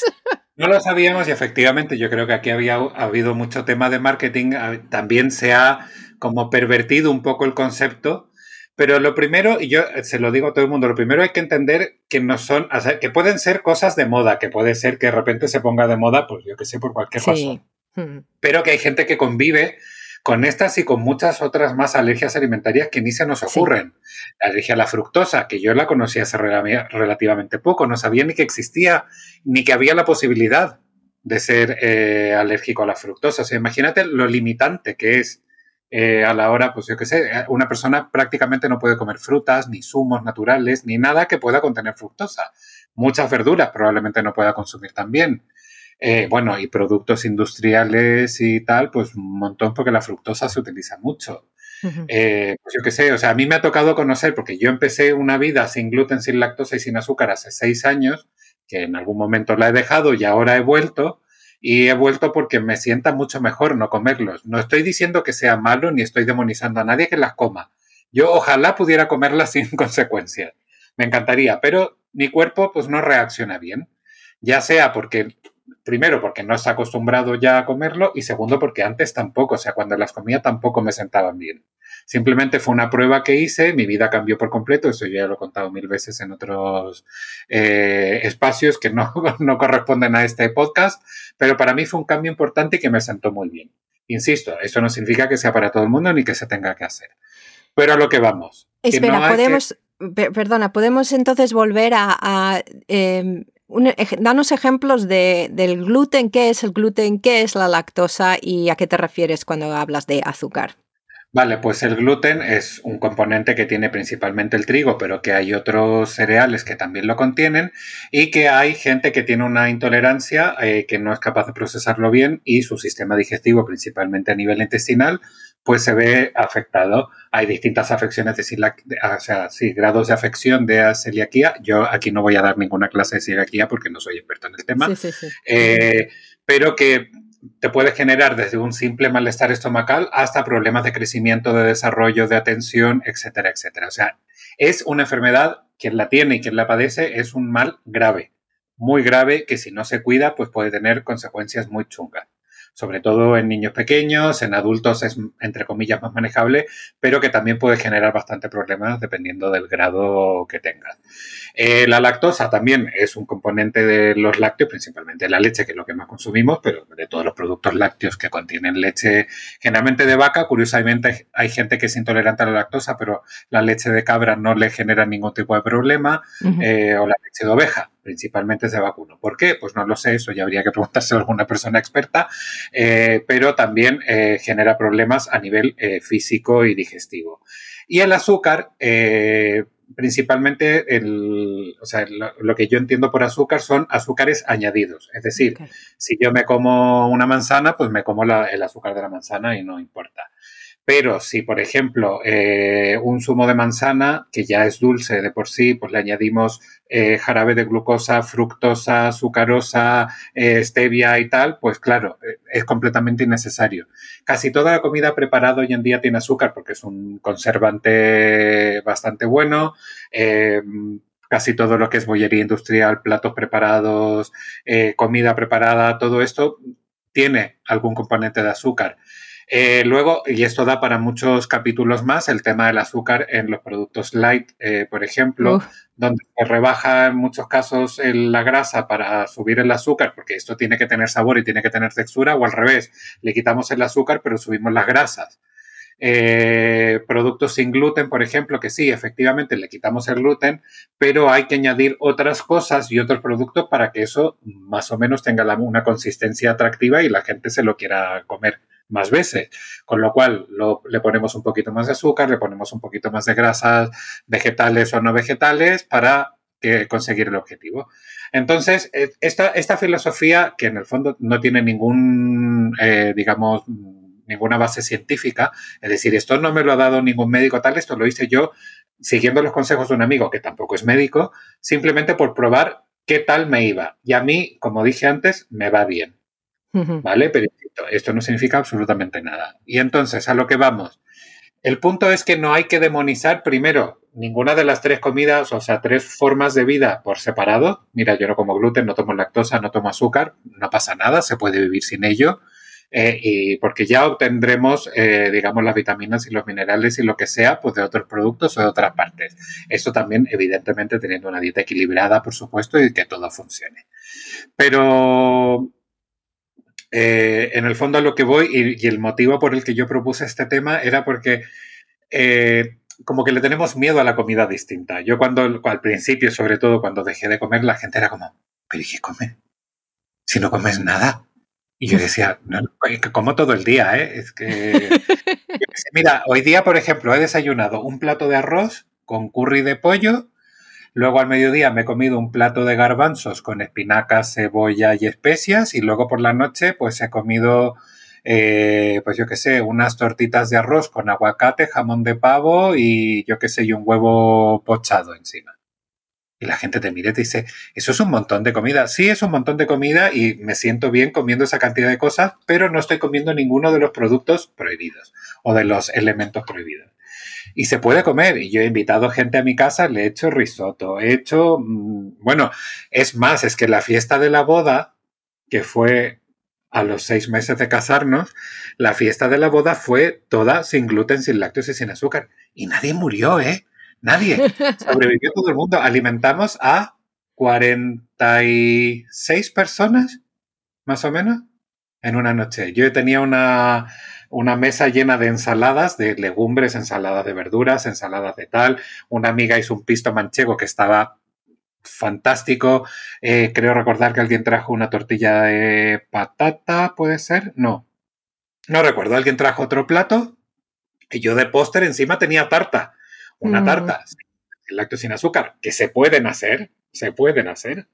No lo sabíamos y efectivamente yo creo que aquí había habido mucho tema de marketing. También se ha como pervertido un poco el concepto pero lo primero, y yo se lo digo a todo el mundo, lo primero hay que entender que no son, o sea, que pueden ser cosas de moda, que puede ser que de repente se ponga de moda, pues yo que sé, por cualquier razón. Hmm. Pero que hay gente que convive con estas y con muchas otras más alergias alimentarias que ni se nos ocurren. La alergia a la fructosa, que yo la conocí hace relativamente poco, no sabía ni que existía, ni que había la posibilidad de ser eh, alérgico a la fructosa. O sea, imagínate lo limitante que es eh, a la hora, pues yo qué sé, eh, una persona prácticamente no puede comer frutas, ni zumos naturales, ni nada que pueda contener fructosa. Muchas verduras probablemente no pueda consumir también. Eh, bueno, y productos industriales y tal, pues un montón porque la fructosa se utiliza mucho. pues yo qué sé, o sea, a mí me ha tocado conocer, porque yo empecé una vida sin gluten, sin lactosa y sin azúcar hace seis años, que en algún momento la he dejado y ahora he vuelto, y he vuelto porque me sienta mucho mejor no comerlos. No estoy diciendo que sea malo ni estoy demonizando a nadie que las coma. Yo ojalá pudiera comerlas sin consecuencias. Me encantaría, pero mi cuerpo pues no reacciona bien. Ya sea porque, primero, porque no está acostumbrado ya a comerlo y segundo, porque antes tampoco, o sea, cuando las comía tampoco me sentaban bien. Simplemente fue una prueba que hice, mi vida cambió por completo, eso ya lo he contado mil veces en otros eh, espacios que no, no corresponden a este podcast, pero para mí fue un cambio importante y que me sentó muy bien. Insisto, eso no significa que sea para todo el mundo ni que se tenga que hacer. Pero a lo que vamos. Espera, podemos, perdona, podemos entonces volver a, em, danos ejemplos de, del gluten, qué es el gluten, qué es la lactosa y a qué te refieres cuando hablas de azúcar. Vale, pues el gluten es un componente que tiene principalmente el trigo, pero que hay otros cereales que también lo contienen y que hay gente que tiene una intolerancia eh, que no es capaz de procesarlo bien y su sistema digestivo, principalmente a nivel intestinal, pues se ve afectado. Hay distintas afecciones de, o sea, sí, grados de afección de celiaquía. Yo aquí no voy a dar ninguna clase de celiaquía porque no soy experto en el tema, eh, pero que te puede generar desde un simple malestar estomacal hasta problemas de crecimiento, de desarrollo, de atención, etcétera, etcétera. O sea, es una enfermedad, quien la tiene y quien la padece es un mal grave, muy grave que si no se cuida, pues puede tener consecuencias muy chungas. sobre todo en niños pequeños, en adultos es entre comillas más manejable, pero que también puede generar bastante problemas dependiendo del grado que tengas. Eh, la lactosa también es un componente de los lácteos, principalmente la leche, que es lo que más consumimos, pero de todos los productos lácteos que contienen leche, generalmente de vaca. Curiosamente, hay gente que es intolerante a la lactosa, pero la leche de cabra no le genera ningún tipo de problema, eh, o la leche de oveja, principalmente es de vacuno. ¿Por qué? Pues no lo sé, eso ya habría que preguntarse a alguna persona experta, eh, pero también genera problemas a nivel físico y digestivo. Y el azúcar, principalmente el, o sea, lo, que yo entiendo por azúcar son azúcares añadidos. Es decir, si yo me como una manzana, pues me como el azúcar de la manzana y no importa. Pero si, por ejemplo, eh, un zumo de manzana, que ya es dulce de por sí, pues le añadimos eh, jarabe de glucosa, fructosa, sucarosa, eh, stevia y tal, pues claro, es completamente innecesario. Casi toda la comida preparada hoy en día tiene azúcar porque es un conservante bastante bueno. casi todo lo que es bollería industrial, platos preparados, comida preparada, todo esto tiene algún componente de azúcar. Eh, luego, y esto da para muchos capítulos más, el tema del azúcar en los productos light, eh, por ejemplo, donde se rebaja en muchos casos la grasa para subir el azúcar, porque esto tiene que tener sabor y tiene que tener textura, o al revés, le quitamos el azúcar pero subimos las grasas. Eh, productos sin gluten, por ejemplo, que sí, efectivamente le quitamos el gluten, pero hay que añadir otras cosas y otros productos para que eso más o menos tenga una consistencia atractiva y la gente se lo quiera comer más veces. Con lo cual le ponemos un poquito más de azúcar, le ponemos un poquito más de grasas vegetales o no vegetales para conseguir el objetivo. Entonces, e, esta, esta, filosofía, que en el fondo no tiene ningún, eh, digamos, ninguna base científica, es decir, esto no me lo ha dado ningún médico tal, esto lo hice yo siguiendo los consejos de un amigo que tampoco es médico, simplemente por probar qué tal me iba. Y a mí, como dije antes, me va bien. ¿Vale? Pero esto no significa absolutamente nada. Y entonces, a lo que vamos. El punto es que no hay que demonizar primero ninguna de las tres comidas, o sea, tres formas de vida por separado. Mira, yo no como gluten, no tomo lactosa, no tomo azúcar, no pasa nada, se puede vivir sin ello. Eh, y porque ya obtendremos, eh, digamos, las vitaminas y los minerales y lo que sea, pues de otros productos o de otras partes. Esto también, evidentemente, teniendo una dieta equilibrada, por supuesto, y que todo funcione. Pero eh, en el fondo a lo que voy y, el motivo por el que yo propuse este tema era porque eh, como que le tenemos miedo a la comida distinta. Yo cuando, al principio, sobre todo cuando dejé de comer, la gente era como, ¿pero qué comes? Si no comes nada. Y yo decía, no, como todo el día, ¿eh? Es que... Mira, hoy día, por ejemplo, he desayunado un plato de arroz con curry de pollo Luego al mediodía me he comido un plato de garbanzos con espinacas, cebolla y especias y luego por la noche pues he comido eh, pues yo qué sé, unas tortitas de arroz con aguacate, jamón de pavo y yo qué sé, y un huevo pochado encima. Y la gente te mira y te dice, eso es un montón de comida. Sí, es un montón de comida y me siento bien comiendo esa cantidad de cosas, pero no estoy comiendo ninguno de los productos prohibidos o de los elementos prohibidos y se puede comer. Y yo he invitado gente a mi casa, le he hecho risotto, he hecho, mm, bueno, es más, es que la fiesta de la boda, que fue a los seis meses de casarnos, la fiesta de la boda fue toda sin gluten, sin lácteos y sin azúcar. Y nadie murió, ¿eh? Nadie. Sobrevivió todo el mundo. Alimentamos a 46 personas, más o menos, en una noche. Yo tenía una, una mesa llena de ensaladas, de legumbres, ensaladas de verduras, ensaladas de tal. Una amiga hizo un pisto manchego que estaba fantástico. Eh, creo recordar que alguien trajo una tortilla de patata, ¿puede ser? No. No recuerdo. Alguien trajo otro plato y yo de póster encima tenía tarta. Una mm. tarta, lácteo sin azúcar, que se pueden hacer, se pueden hacer.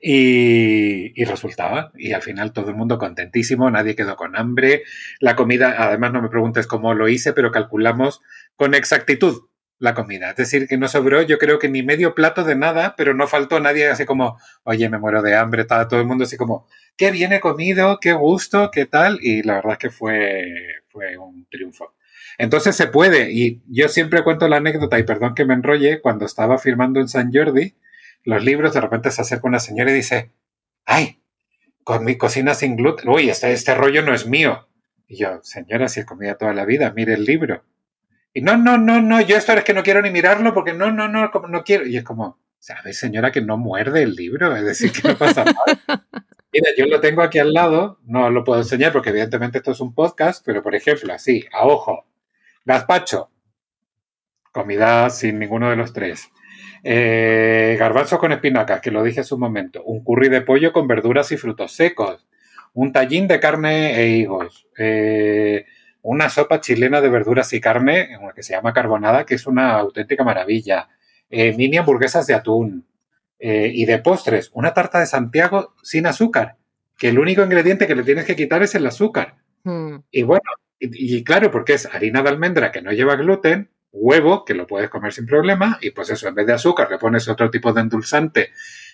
Y, resultaba. Y al final todo el mundo contentísimo, nadie quedó con hambre. La comida, además no me preguntes cómo lo hice, pero calculamos con exactitud la comida. Es decir, que no sobró, yo creo que ni medio plato de nada, pero no faltó nadie así como, oye, me muero de hambre, estaba todo el mundo así como, qué bien he comido, qué gusto, qué tal. Y la verdad es que fue, fue un triunfo. Entonces se puede, y yo siempre cuento la anécdota, y perdón que me enrolle, cuando estaba firmando en San Jordi, los libros, de repente se acerca una señora y dice, ay, con mi cocina sin gluten. Uy, este, este rollo no es mío. Y yo, señora, si he comido toda la vida, mire el libro. Y no, no, no, no, yo esto es que no quiero ni mirarlo porque no, no, no, no quiero. Y es como, ¿sabes, señora, que no muerde el libro? Es decir, que no pasa nada. Mira, yo lo tengo aquí al lado, no lo puedo enseñar porque evidentemente esto es un podcast, pero por ejemplo, así, a ojo, gazpacho, comida sin ninguno de los tres. Eh, garbanzo con espinacas, que lo dije hace un momento. Un curry de pollo con verduras y frutos secos. Un tallín de carne e higos. Eh, una sopa chilena de verduras y carne, que se llama carbonada, que es una auténtica maravilla. Eh, mini hamburguesas de atún. y de postres, una tarta de Santiago sin azúcar, que el único ingrediente que le tienes que quitar es el azúcar. Hmm. Y bueno, y, claro, porque es harina de almendra que no lleva gluten, huevo, que lo puedes comer sin problema, y pues eso, en vez de azúcar le pones otro tipo de endulzante,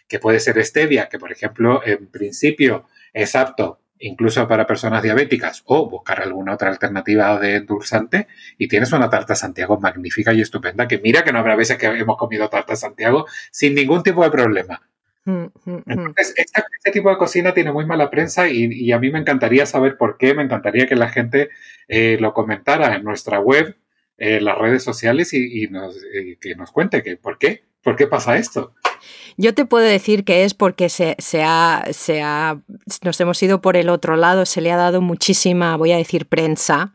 que puede ser stevia, que por ejemplo, en principio es apto incluso para personas diabéticas, o buscar alguna otra alternativa de endulzante, y tienes una tarta Santiago magnífica y estupenda, que mira que no habrá veces que hemos comido tarta Santiago sin ningún tipo de problema. Mm, mm, mm. Entonces, este, tipo de cocina tiene muy mala prensa y, a mí me encantaría saber por qué, me encantaría que la gente eh, lo comentara en nuestra web, en las redes sociales y, nos, que nos cuente que por qué, por qué pasa esto. Yo te puedo decir que es porque se, se, ha, se ha, nos hemos ido por el otro lado, se le ha dado muchísima, voy a decir, prensa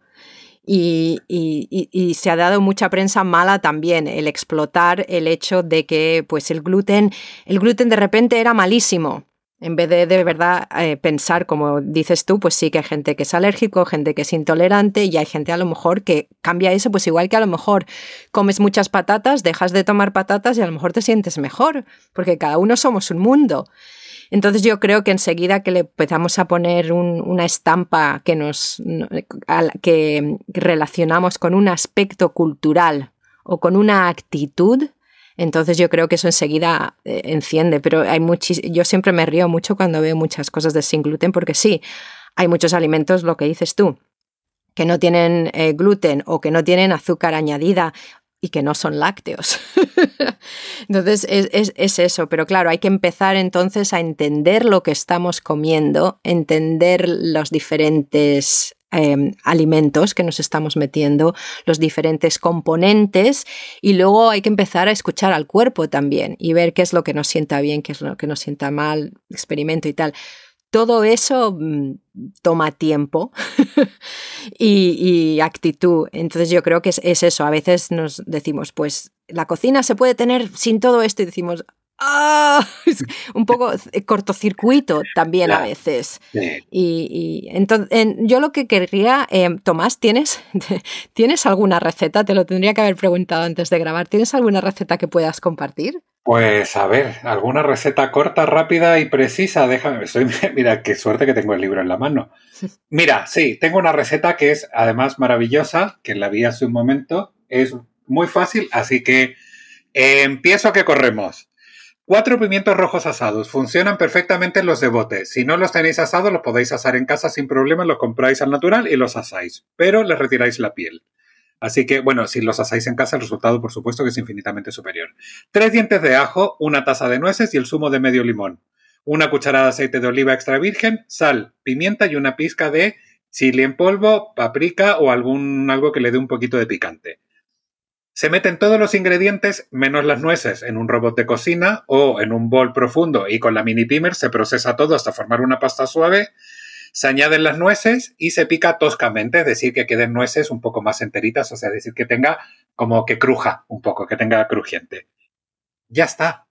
y, se ha dado mucha prensa mala también, el explotar el hecho de que pues el gluten, el gluten de repente era malísimo. En vez de de verdad eh, pensar, como dices tú, pues sí que hay gente que es alérgico, gente que es intolerante y hay gente a lo mejor que cambia eso, pues igual que a lo mejor comes muchas patatas, dejas de tomar patatas y a lo mejor te sientes mejor, porque cada uno somos un mundo. Entonces yo creo que enseguida que le empezamos a poner una estampa que nos que relacionamos con un aspecto cultural o con una actitud, entonces yo creo que eso enseguida eh, enciende. Pero hay yo siempre me río mucho cuando veo muchas cosas de sin gluten, porque sí, hay muchos alimentos, lo que dices tú, que no tienen eh, gluten o que no tienen azúcar añadida y que no son lácteos. entonces es, eso, pero claro, hay que empezar entonces a entender lo que estamos comiendo, entender los diferentes em, alimentos que nos estamos metiendo, los diferentes componentes y luego hay que empezar a escuchar al cuerpo también y ver qué es lo que nos sienta bien, qué es lo que nos sienta mal, experimento y tal. Todo eso mm, toma tiempo y, actitud. Entonces yo creo que es, eso. A veces nos decimos, pues la cocina se puede tener sin todo esto y decimos, ¡ah! un poco cortocircuito también a veces. Y, entonces yo lo que querría, eh, Tomás, ¿tienes, ¿tienes alguna receta? Te lo tendría que haber preguntado antes de grabar. ¿Tienes alguna receta que puedas compartir? Pues a ver, alguna receta corta, rápida y precisa. Déjame, estoy, mira, qué suerte que tengo el libro en la mano. Mira, sí, tengo una receta que es además maravillosa, que la vi hace un momento. Es muy fácil, así que eh, empiezo que corremos. Cuatro pimientos rojos asados. Funcionan perfectamente los de bote. Si no los tenéis asados, los podéis asar en casa sin problema. Los compráis al natural y los asáis. Pero les retiráis la piel. Así que, bueno, si los asáis en casa, el resultado, por supuesto, que es infinitamente superior. Tres dientes de ajo, una taza de nueces y el zumo de medio limón. Una cucharada de aceite de oliva extra virgen, sal, pimienta y una pizca de chile en polvo, paprika o algún algo que le dé un poquito de picante. Se meten todos los ingredientes menos las nueces en un robot de cocina o en un bol profundo y con la mini pimer se procesa todo hasta formar una pasta suave se añaden las nueces y se pica toscamente, es decir, que queden nueces un poco más enteritas, o sea, decir, que tenga como que cruja un poco, que tenga crujiente. Ya está.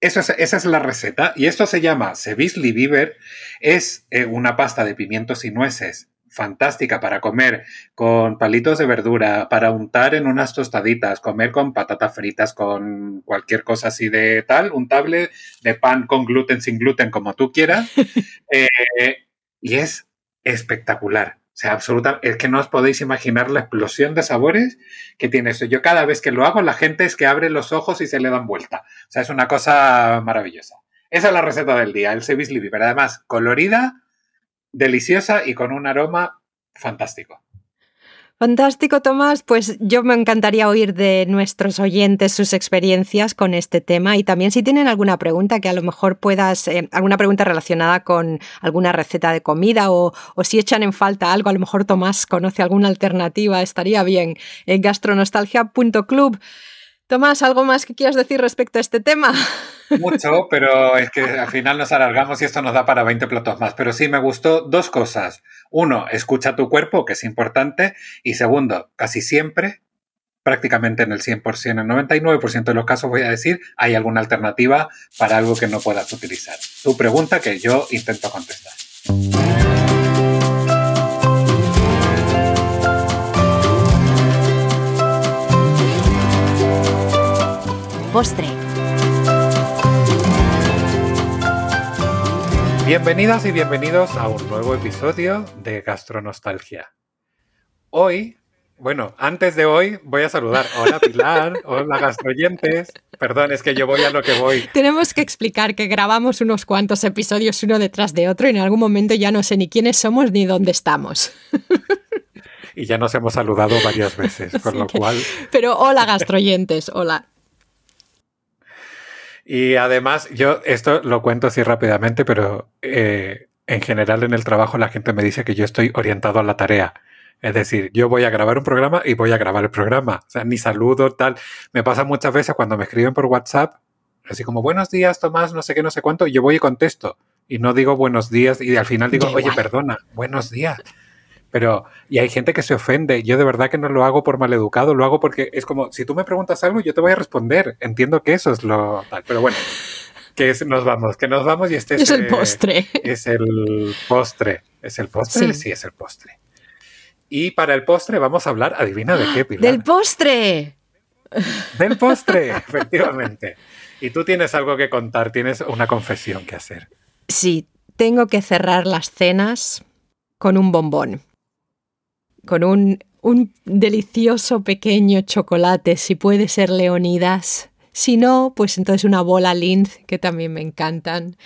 Eso es, esa es la receta. Y esto se llama Sevisli Beaver. Es eh, una pasta de pimientos y nueces fantástica para comer con palitos de verdura, para untar en unas tostaditas, comer con patatas fritas, con cualquier cosa así de tal, untable de pan con gluten, sin gluten, como tú quieras. Eh, y es espectacular. O sea, absoluta, es que no os podéis imaginar la explosión de sabores que tiene eso. Yo cada vez que lo hago, la gente es que abre los ojos y se le dan vuelta. O sea, es una cosa maravillosa. Esa es la receta del día, el Sevis pero además colorida, deliciosa y con un aroma fantástico. Fantástico, Tomás. Pues yo me encantaría oír de nuestros oyentes sus experiencias con este tema y también si tienen alguna pregunta que a lo mejor puedas, eh, alguna pregunta relacionada con alguna receta de comida o, si echan en falta algo, a lo mejor Tomás conoce alguna alternativa, estaría bien. En gastronostalgia.club. Tomás, ¿algo más que quieras decir respecto a este tema? Mucho, pero es que al final nos alargamos y esto nos da para 20 platos más. Pero sí me gustó dos cosas. Uno, escucha tu cuerpo, que es importante. Y segundo, casi siempre, prácticamente en el 100%, en el 99% de los casos voy a decir, hay alguna alternativa para algo que no puedas utilizar. Tu pregunta que yo intento contestar. Postre. Bienvenidas y bienvenidos a un nuevo episodio de Gastronostalgia. Hoy, bueno, antes de hoy voy a saludar. Hola Pilar, hola gastroyentes. Perdón, es que yo voy a lo que voy. Tenemos que explicar que grabamos unos cuantos episodios uno detrás de otro y en algún momento ya no sé ni quiénes somos ni dónde estamos. Y ya nos hemos saludado varias veces, con lo cual... Pero hola gastroyentes, hola. Y además, yo esto lo cuento así rápidamente, pero eh, en general en el trabajo la gente me dice que yo estoy orientado a la tarea. Es decir, yo voy a grabar un programa y voy a grabar el programa. O sea, ni saludo, tal. Me pasa muchas veces cuando me escriben por WhatsApp, así como, buenos días, Tomás, no sé qué, no sé cuánto, yo voy y contesto. Y no digo buenos días y al final digo, oye, perdona, buenos días. Pero, y hay gente que se ofende. Yo de verdad que no lo hago por maleducado, lo hago porque es como, si tú me preguntas algo, yo te voy a responder. Entiendo que eso es lo tal. Pero bueno, que nos vamos, que nos vamos y este es, el postre. Es el postre. ¿Es el postre? Sí. es el postre. Y para el postre vamos a hablar, adivina de qué, Pilar. ¡Del postre! Del postre, efectivamente. Y tú tienes algo que contar, tienes una confesión que hacer. Sí, tengo que cerrar las cenas con un bombón con un, delicioso pequeño chocolate, si puede ser Leonidas. Si no, pues entonces una bola Lindt, que también me encantan.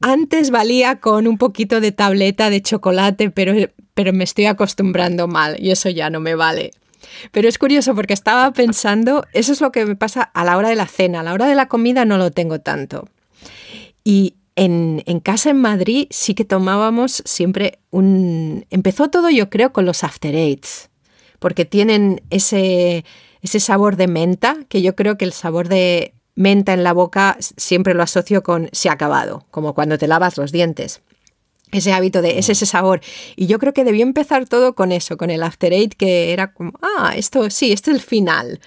Antes valía con un poquito de tableta de chocolate, pero, pero me estoy acostumbrando mal y eso ya no me vale. Pero es curioso porque estaba pensando, eso es lo que me pasa a la hora de la cena, a la hora de la comida no lo tengo tanto. Y en, casa en Madrid sí que tomábamos siempre un... Empezó todo yo creo con los after eights, porque tienen ese, ese sabor de menta, que yo creo que el sabor de menta en la boca siempre lo asocio con se ha acabado, como cuando te lavas los dientes. Ese hábito de, es ese sabor. Y yo creo que debió empezar todo con eso, con el after eight, que era como, ah, esto sí, este es el final.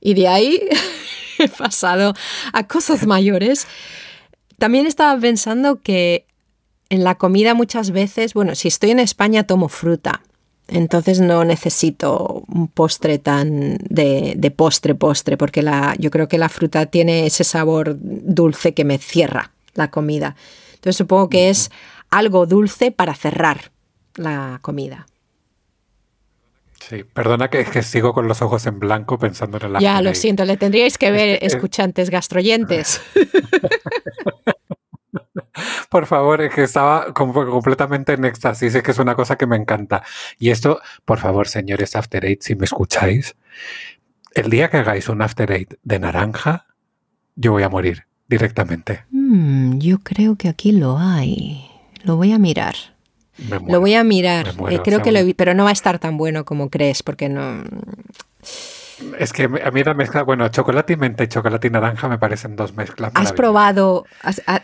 Y de ahí he pasado a cosas mayores. También estaba pensando que en la comida muchas veces, bueno, si estoy en España tomo fruta, entonces no necesito un postre tan de, postre postre, porque la, yo creo que la fruta tiene ese sabor dulce que me cierra la comida. Entonces supongo que es algo dulce para cerrar la comida. Sí, perdona que, que sigo con los ojos en blanco pensando en el Ya, lo siento, le tendríais que ver escuchantes gastroyentes. Por favor, es que estaba completamente en éxtasis, es que es una cosa que me encanta. Y esto, por favor, señores After Eight, si me escucháis, el día que hagáis un After Eight de naranja, yo voy a morir directamente. Mm, yo creo que aquí lo hay. Lo voy a mirar. Lo voy a mirar. Eh, creo que lo pero no va a estar tan bueno como crees, porque no. Es que a mí la mezcla, bueno, chocolate y menta y chocolate y naranja me parecen dos mezclas. ¿Has probado,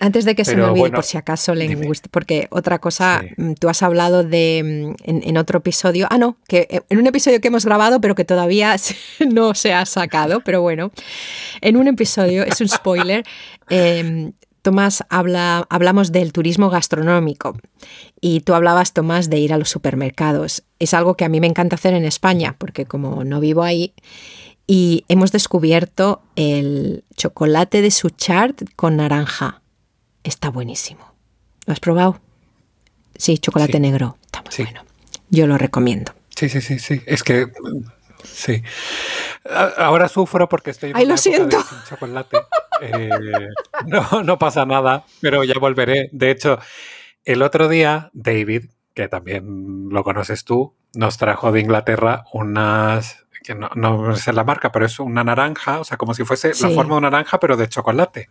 antes de que se me olvide por si acaso le gusta, porque otra cosa, mm, tú has hablado de, mm, en, otro episodio, ah, no, que eh, en un episodio que hemos grabado pero que todavía no se ha sacado, pero bueno, en un episodio, es un spoiler, eh, Tomás, habla, hablamos del turismo gastronómico y tú hablabas, Tomás, de ir a los supermercados. Es algo que a mí me encanta hacer en España porque como no vivo ahí y hemos descubierto el chocolate de Suchard con naranja. Está buenísimo. ¿Lo has probado? Sí, chocolate negro. Está muy bueno. Yo lo recomiendo. Sí, sí, sí, sí. Es que Sí. Ahora sufro porque estoy en Ay, lo siento. chocolate. Eh, no, no pasa nada, pero ya volveré. De hecho, el otro día, David, que también lo conoces tú, nos trajo de Inglaterra unas, que no, no sé la marca, pero es una naranja, o sea, como si fuese la forma de una naranja, pero de chocolate.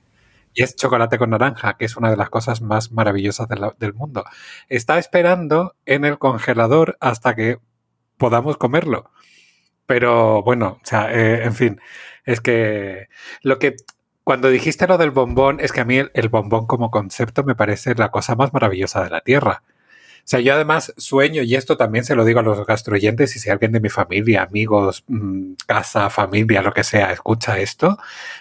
Y es chocolate con naranja, que es una de las cosas más maravillosas del mundo. Está esperando en el congelador hasta que podamos comerlo. Pero bueno, o sea, eh, en fin, es que lo que cuando dijiste lo del bombón, es que a mí el, bombón como concepto me parece la cosa más maravillosa de la Tierra. O sea, yo además sueño, y esto también se lo digo a los gastroyentes, y si alguien de mi familia, amigos, mm, casa, familia, lo que sea, escucha esto,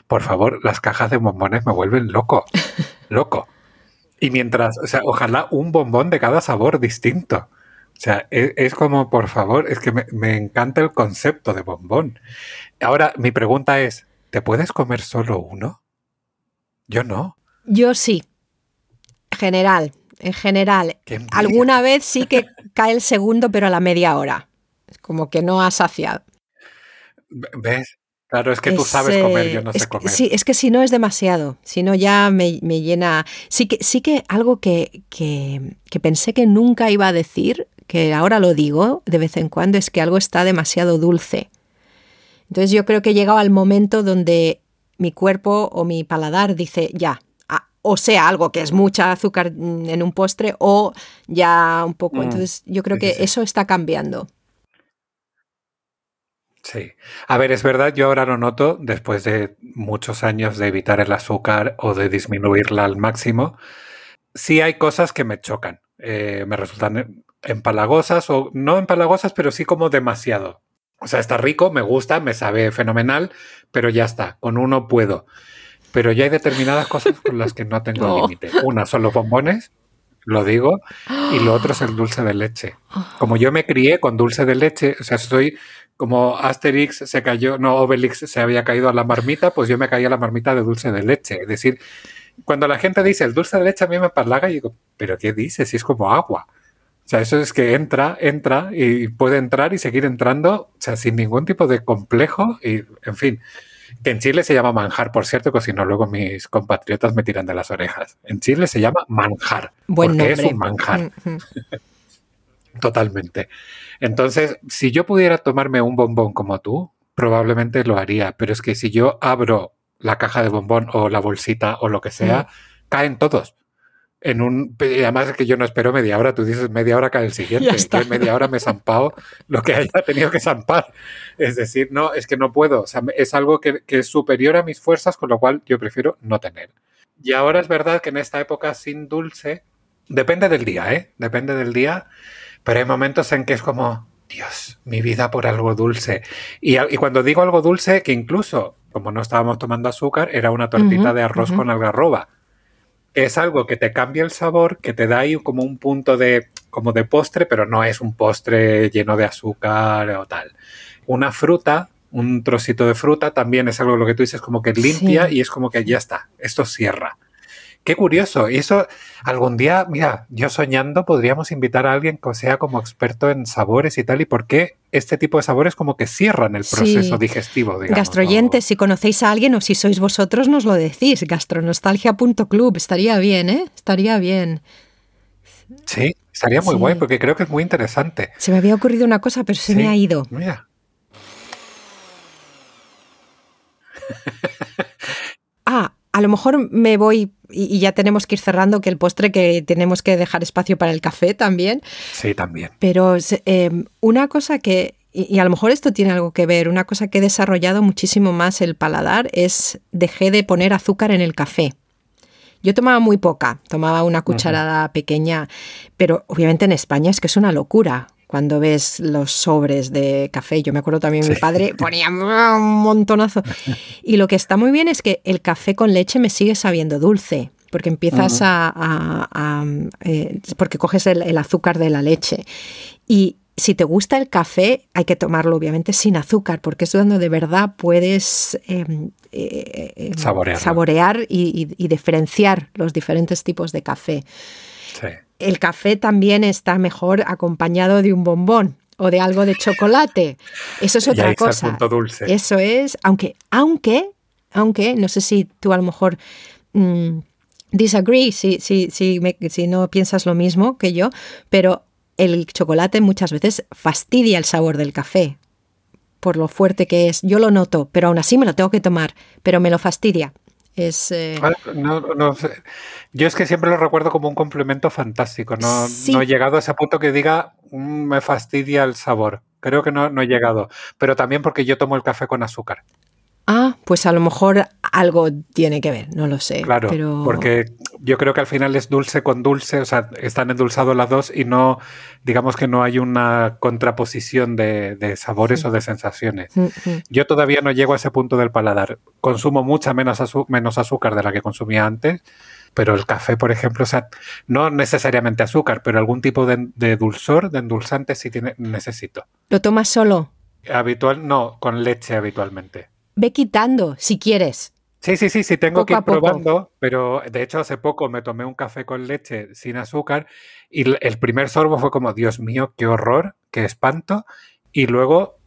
por favor, las cajas de bombones me vuelven loco, loco. Y mientras, o sea, ojalá un bombón de cada sabor distinto. O sea, e, es, como, por favor, es que me, me encanta el concepto de bombón. Ahora, mi pregunta es, ¿te puedes comer solo uno? Yo no. Yo sí. General, en general. Alguna vez sí que cae el segundo, pero a la media hora. Es como que no ha saciado. ¿Ves? Claro, es que tú sabes comer, yo no sé comer. Sí, es que si no es demasiado, si no ya me, llena. Sí que, sí que algo que, que, que, pensé que nunca iba a decir, que ahora lo digo de vez en cuando, es que algo está demasiado dulce. Entonces yo creo que he llegado al momento donde mi cuerpo o mi paladar dice ya, o sea algo que es mucha azúcar en un postre o ya un poco. Mm, Entonces yo creo que eso está cambiando. Sí. A ver, es verdad, yo ahora lo noto después de muchos años de evitar el azúcar o de disminuirla al máximo. Sí hay cosas que me chocan, eh, me resultan empalagosas o no empalagosas, pero sí como demasiado. O sea, está rico, me gusta, me sabe fenomenal, pero ya está, con uno puedo. Pero ya hay determinadas cosas con las que no tengo límite. Una son los bombones, lo digo, y lo otro es el dulce de leche. Como yo me crié con dulce de leche, o sea, soy como Asterix se cayó, no, Obelix se había caído a la marmita, pues yo me caí a la marmita de dulce de leche. Es decir, cuando la gente dice el dulce de leche a mí me parlaga, y digo, ¿pero qué dices? Si es como agua. O sea, eso es que entra, entra y puede entrar y seguir entrando, o sea, sin ningún tipo de complejo y, en fin. Que en Chile se llama manjar, por cierto, que si no luego mis compatriotas me tiran de las orejas. En Chile se llama manjar, porque es un manjar. Totalmente. Entonces, si yo pudiera tomarme un bombón como tú, probablemente lo haría, pero es que si yo abro la caja de bombón o la bolsita o lo que sea, caen todos en un. Además que yo no espero media hora, tú dices media hora cae el siguiente. en media hora me he zampado lo que haya tenido que zampar. Es decir, no, es que no puedo. O sea, es algo que, es superior a mis fuerzas, con lo cual yo prefiero no tener. Y ahora es verdad que en esta época sin dulce, depende del día, ¿eh? Depende del día, pero hay momentos en que es como, Dios, mi vida por algo dulce. Y, cuando digo algo dulce, que incluso, como no estábamos tomando azúcar, era una tortita de arroz con algarroba es algo que te cambia el sabor, que te da ahí como un punto de, como de postre, pero no es un postre lleno de azúcar o tal. Una fruta, un trocito de fruta, también es algo lo que tú dices, como que limpia y es como que ya está, esto cierra. Qué curioso. Y eso algún día, mira, yo soñando podríamos invitar a alguien que sea como experto en sabores y tal, y por qué este tipo de sabores como que cierran el proceso digestivo. Digamos, Gastroyentes, si conocéis a alguien o si sois vosotros, nos lo decís. Gastronostalgia.club. Estaría bien, ¿eh? Estaría bien. Sí, estaría muy guay porque creo que es muy interesante. Se me había ocurrido una cosa, pero se me ha ido. Mira. a lo mejor me voy y, ya tenemos que ir cerrando que el postre que tenemos que dejar espacio para el café también. Sí, también. Pero em, una cosa que, y, a lo mejor esto tiene algo que ver, una cosa que he desarrollado muchísimo más el paladar es dejé de poner azúcar en el café. Yo tomaba muy poca, tomaba una cucharada pequeña, pero obviamente en España es que es una locura cuando ves los sobres de café. Yo me acuerdo también, mi padre ponía un montonazo. Y lo que está muy bien es que el café con leche me sigue sabiendo dulce, porque empiezas a... Eh, porque coges el, azúcar de la leche. Y si te gusta el café, hay que tomarlo obviamente sin azúcar, porque es donde de verdad puedes em, eh, em, saborear y, y, diferenciar los diferentes tipos de café. Sí el café también está mejor acompañado de un bombón o de algo de chocolate. Eso es otra cosa. dulce. Eso es, aunque, aunque, aunque, no sé si tú a lo mejor mm, disagree, si, si, si, si no piensas lo mismo que yo, pero el chocolate muchas veces fastidia el sabor del café por lo fuerte que es. Yo lo noto, pero aún así me lo tengo que tomar, pero me lo fastidia. Es, eh, ah, Yo es que siempre lo recuerdo como un complemento fantástico. No, no he llegado a ese punto que diga mm, me fastidia el sabor. Creo que no, no he llegado. Pero también porque yo tomo el café con azúcar. Ah, pues a lo mejor algo tiene que ver, no lo sé. Claro, porque yo creo que al final es dulce con dulce, o sea, están endulzados las dos y no, digamos que no hay una contraposición de, sabores o de sensaciones. Mm, mm. Yo todavía no llego a ese punto del paladar. Consumo mucha menos, menos azúcar de la que consumía antes, pero el café, por ejemplo, o sea, no necesariamente azúcar, pero algún tipo de, de dulzor, de endulzante sí tiene, necesito. ¿Lo tomas solo? Habitual, no, con leche habitualmente ve quitando si quieres. Sí, sí, sí, sí, tengo que ir probando, pero de hecho hace poco me tomé un café con leche sin azúcar y el primer sorbo fue como, Dios mío, qué horror, qué espanto, y luego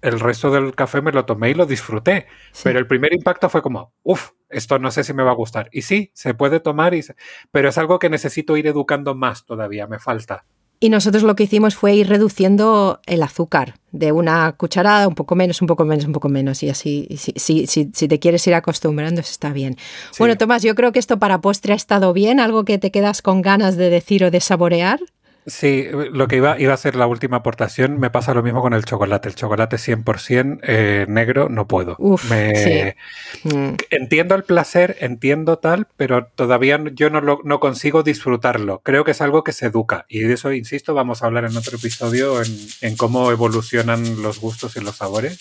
el resto del café me lo tomé y lo disfruté, pero el primer impacto fue como, uff, esto no sé si me va a gustar. Y sí, se puede tomar, y pero es algo que necesito ir educando más todavía, me falta. Y nosotros lo que hicimos fue ir reduciendo el azúcar de una cucharada, un poco menos, un poco menos, un poco menos. Y así, si, si, si te quieres ir acostumbrando, está bien. Bueno, Tomás, yo creo que esto para postre ha estado bien. ¿Algo que te quedas con ganas de decir o de saborear? Sí, lo que iba, iba a ser la última aportación, me pasa lo mismo con el chocolate. El chocolate 100% eh, negro no puedo. me, mm. Entiendo el placer, entiendo tal, pero todavía yo no, lo, no consigo disfrutarlo. Creo que es algo que se educa y de eso, insisto, vamos a hablar en otro episodio en, en cómo evolucionan los gustos y los sabores.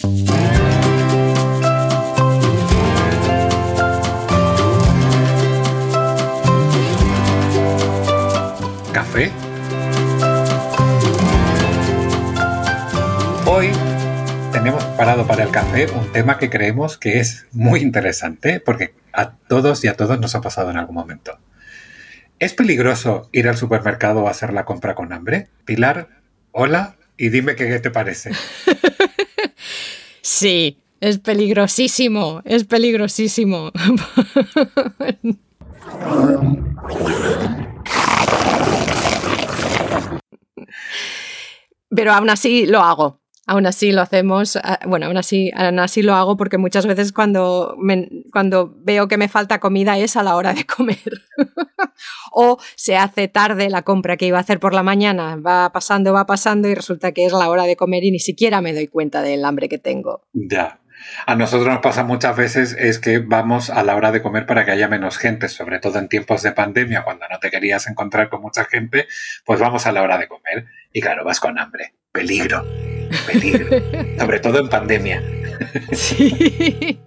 Café Hoy tenemos parado para el café un tema que creemos que es muy interesante porque a todos y a todos nos ha pasado en algún momento. ¿Es peligroso ir al supermercado a hacer la compra con hambre? Pilar, hola y dime qué te parece. sí, es peligrosísimo, es peligrosísimo. Pero aún así lo hago. Aún así lo hacemos, ah, bueno, aún así, aún así lo hago porque muchas veces cuando, cuando veo que me falta comida es a la hora de comer. o se hace tarde la compra que iba a hacer por la mañana, va pasando, va pasando y resulta que es la hora de comer y ni siquiera me doy cuenta del hambre que tengo. Ya. A nosotros nos pasa muchas veces es que vamos a la hora de comer para que haya menos gente, sobre todo en tiempos de pandemia, cuando no te querías encontrar con mucha gente, pues vamos a la hora de comer y claro, vas con hambre. Peligro peligro, sobre todo en pandemia. Sí.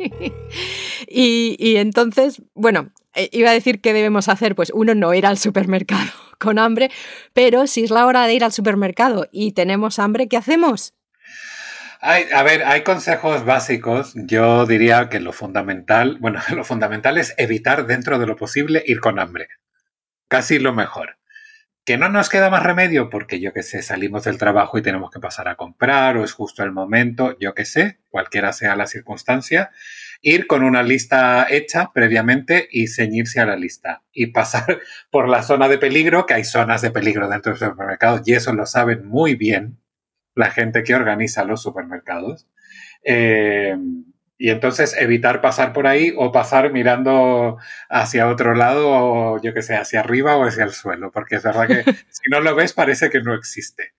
Y, entonces, bueno, eh, iba a decir qué debemos hacer, pues uno, no ir al supermercado con hambre, pero si es la hora de ir al supermercado y tenemos hambre, ¿qué hacemos? a ver, hay consejos básicos. Yo diría que lo fundamental, bueno, lo fundamental es evitar dentro de lo posible ir con hambre. Casi lo mejor. Que no nos queda más remedio porque yo que sé, salimos del trabajo y tenemos que pasar a comprar o es justo el momento, yo que sé, cualquiera sea la circunstancia, ir con una lista hecha previamente y ceñirse a la lista y pasar por la zona de peligro, que hay zonas de peligro dentro del supermercado y eso lo saben muy bien la gente que organiza los supermercados. Eh, y entonces evitar pasar por ahí o pasar mirando hacia otro lado o yo que sé, hacia arriba o hacia el suelo, porque es verdad que si no lo ves parece que no existe.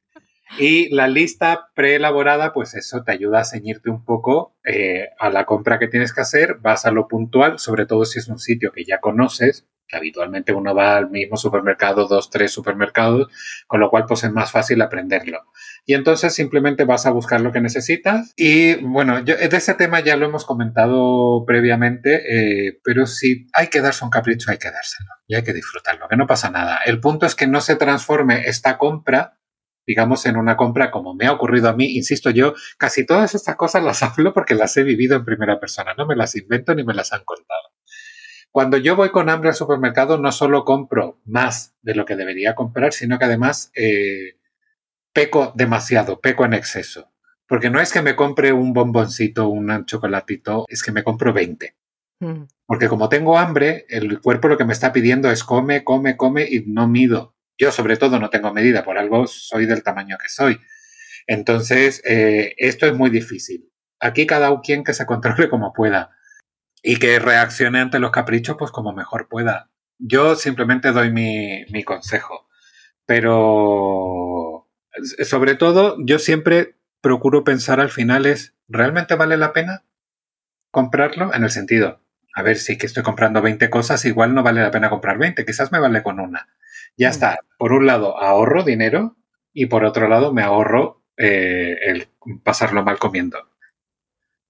Y la lista preelaborada, pues eso te ayuda a ceñirte un poco eh, a la compra que tienes que hacer, vas a lo puntual, sobre todo si es un sitio que ya conoces, que habitualmente uno va al mismo supermercado, dos, tres supermercados, con lo cual pues es más fácil aprenderlo. Y entonces simplemente vas a buscar lo que necesitas. Y bueno, yo, de ese tema ya lo hemos comentado previamente, eh, pero si hay que darse un capricho, hay que dárselo y hay que disfrutarlo, que no pasa nada. El punto es que no se transforme esta compra digamos, en una compra como me ha ocurrido a mí, insisto yo, casi todas estas cosas las hablo porque las he vivido en primera persona, no me las invento ni me las han contado. Cuando yo voy con hambre al supermercado, no solo compro más de lo que debería comprar, sino que además eh, peco demasiado, peco en exceso. Porque no es que me compre un bomboncito, un chocolatito, es que me compro 20. Mm. Porque como tengo hambre, el cuerpo lo que me está pidiendo es come, come, come y no mido Yo sobre todo no tengo medida, por algo soy del tamaño que soy. Entonces, eh, esto es muy difícil. Aquí cada quien que se controle como pueda y que reaccione ante los caprichos pues como mejor pueda. Yo simplemente doy mi, mi consejo, pero sobre todo yo siempre procuro pensar al final es, ¿realmente vale la pena comprarlo? En el sentido, a ver, si que estoy comprando 20 cosas, igual no vale la pena comprar 20, quizás me vale con una. Ya mm. está, por un lado ahorro dinero y por otro lado me ahorro eh, el pasarlo mal comiendo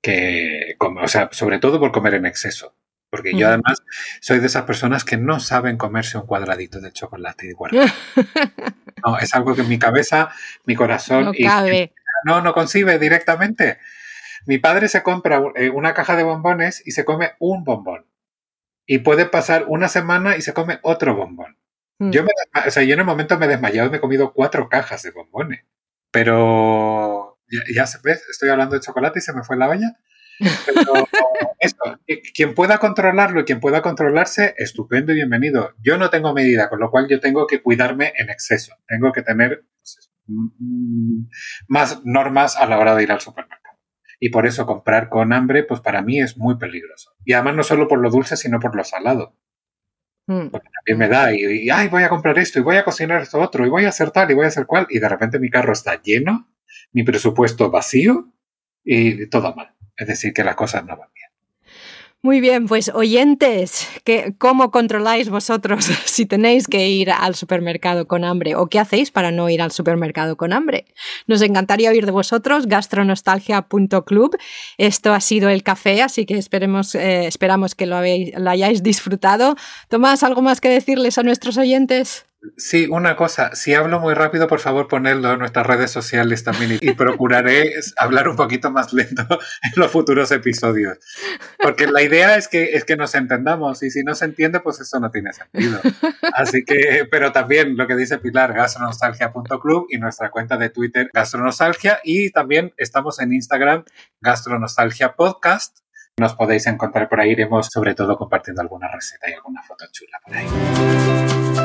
que, o sea, sobre todo por comer en exceso. Porque yo además soy de esas personas que no saben comerse un cuadradito de chocolate igual. No, es algo que en mi cabeza, mi corazón... No cabe. no, no concibe directamente. Mi padre se compra eh, una caja de bombones y se come un bombón. Y puede pasar una semana y se come otro bombón. Mm. Yo, me, o sea, yo en el momento me he desmayado y me he comido cuatro cajas de bombones. Pero ya, se ve, estoy hablando de chocolate y se me fue la olla. Pero eso, quien pueda controlarlo y quien pueda controlarse, estupendo y bienvenido. Yo no tengo medida, con lo cual yo tengo que cuidarme en exceso. Tengo que tener pues, mm, más normas a la hora de ir al supermercado. Y por eso comprar con hambre, pues para mí es muy peligroso. Y además no solo por lo dulce, sino por lo salado. Mm. Porque también me da y, y, ay, voy a comprar esto y voy a cocinar esto otro y voy a hacer tal y voy a hacer cual. Y de repente mi carro está lleno mi presupuesto vacío y todo mal. Es decir, que las cosas no van bien. Muy bien, pues oyentes, ¿cómo controláis vosotros si tenéis que ir al supermercado con hambre o qué hacéis para no ir al supermercado con hambre? Nos encantaría oír de vosotros, gastronostalgia.club. Esto ha sido el café, así que esperemos, eh, esperamos que lo, lo hayáis disfrutado. Tomás, ¿algo más que decirles a nuestros oyentes? Sí, una cosa, si hablo muy rápido, por favor ponedlo en nuestras redes sociales también y, procuraré hablar un poquito más lento en los futuros episodios. Porque la idea es que, es que nos entendamos y si no se entiende, pues eso no tiene sentido. Así que, pero también lo que dice Pilar, gastronostalgia.club y nuestra cuenta de Twitter, gastronostalgia, y también estamos en Instagram, gastronostalgia podcast. Nos podéis encontrar por ahí, iremos sobre todo compartiendo alguna receta y alguna foto chula por ahí.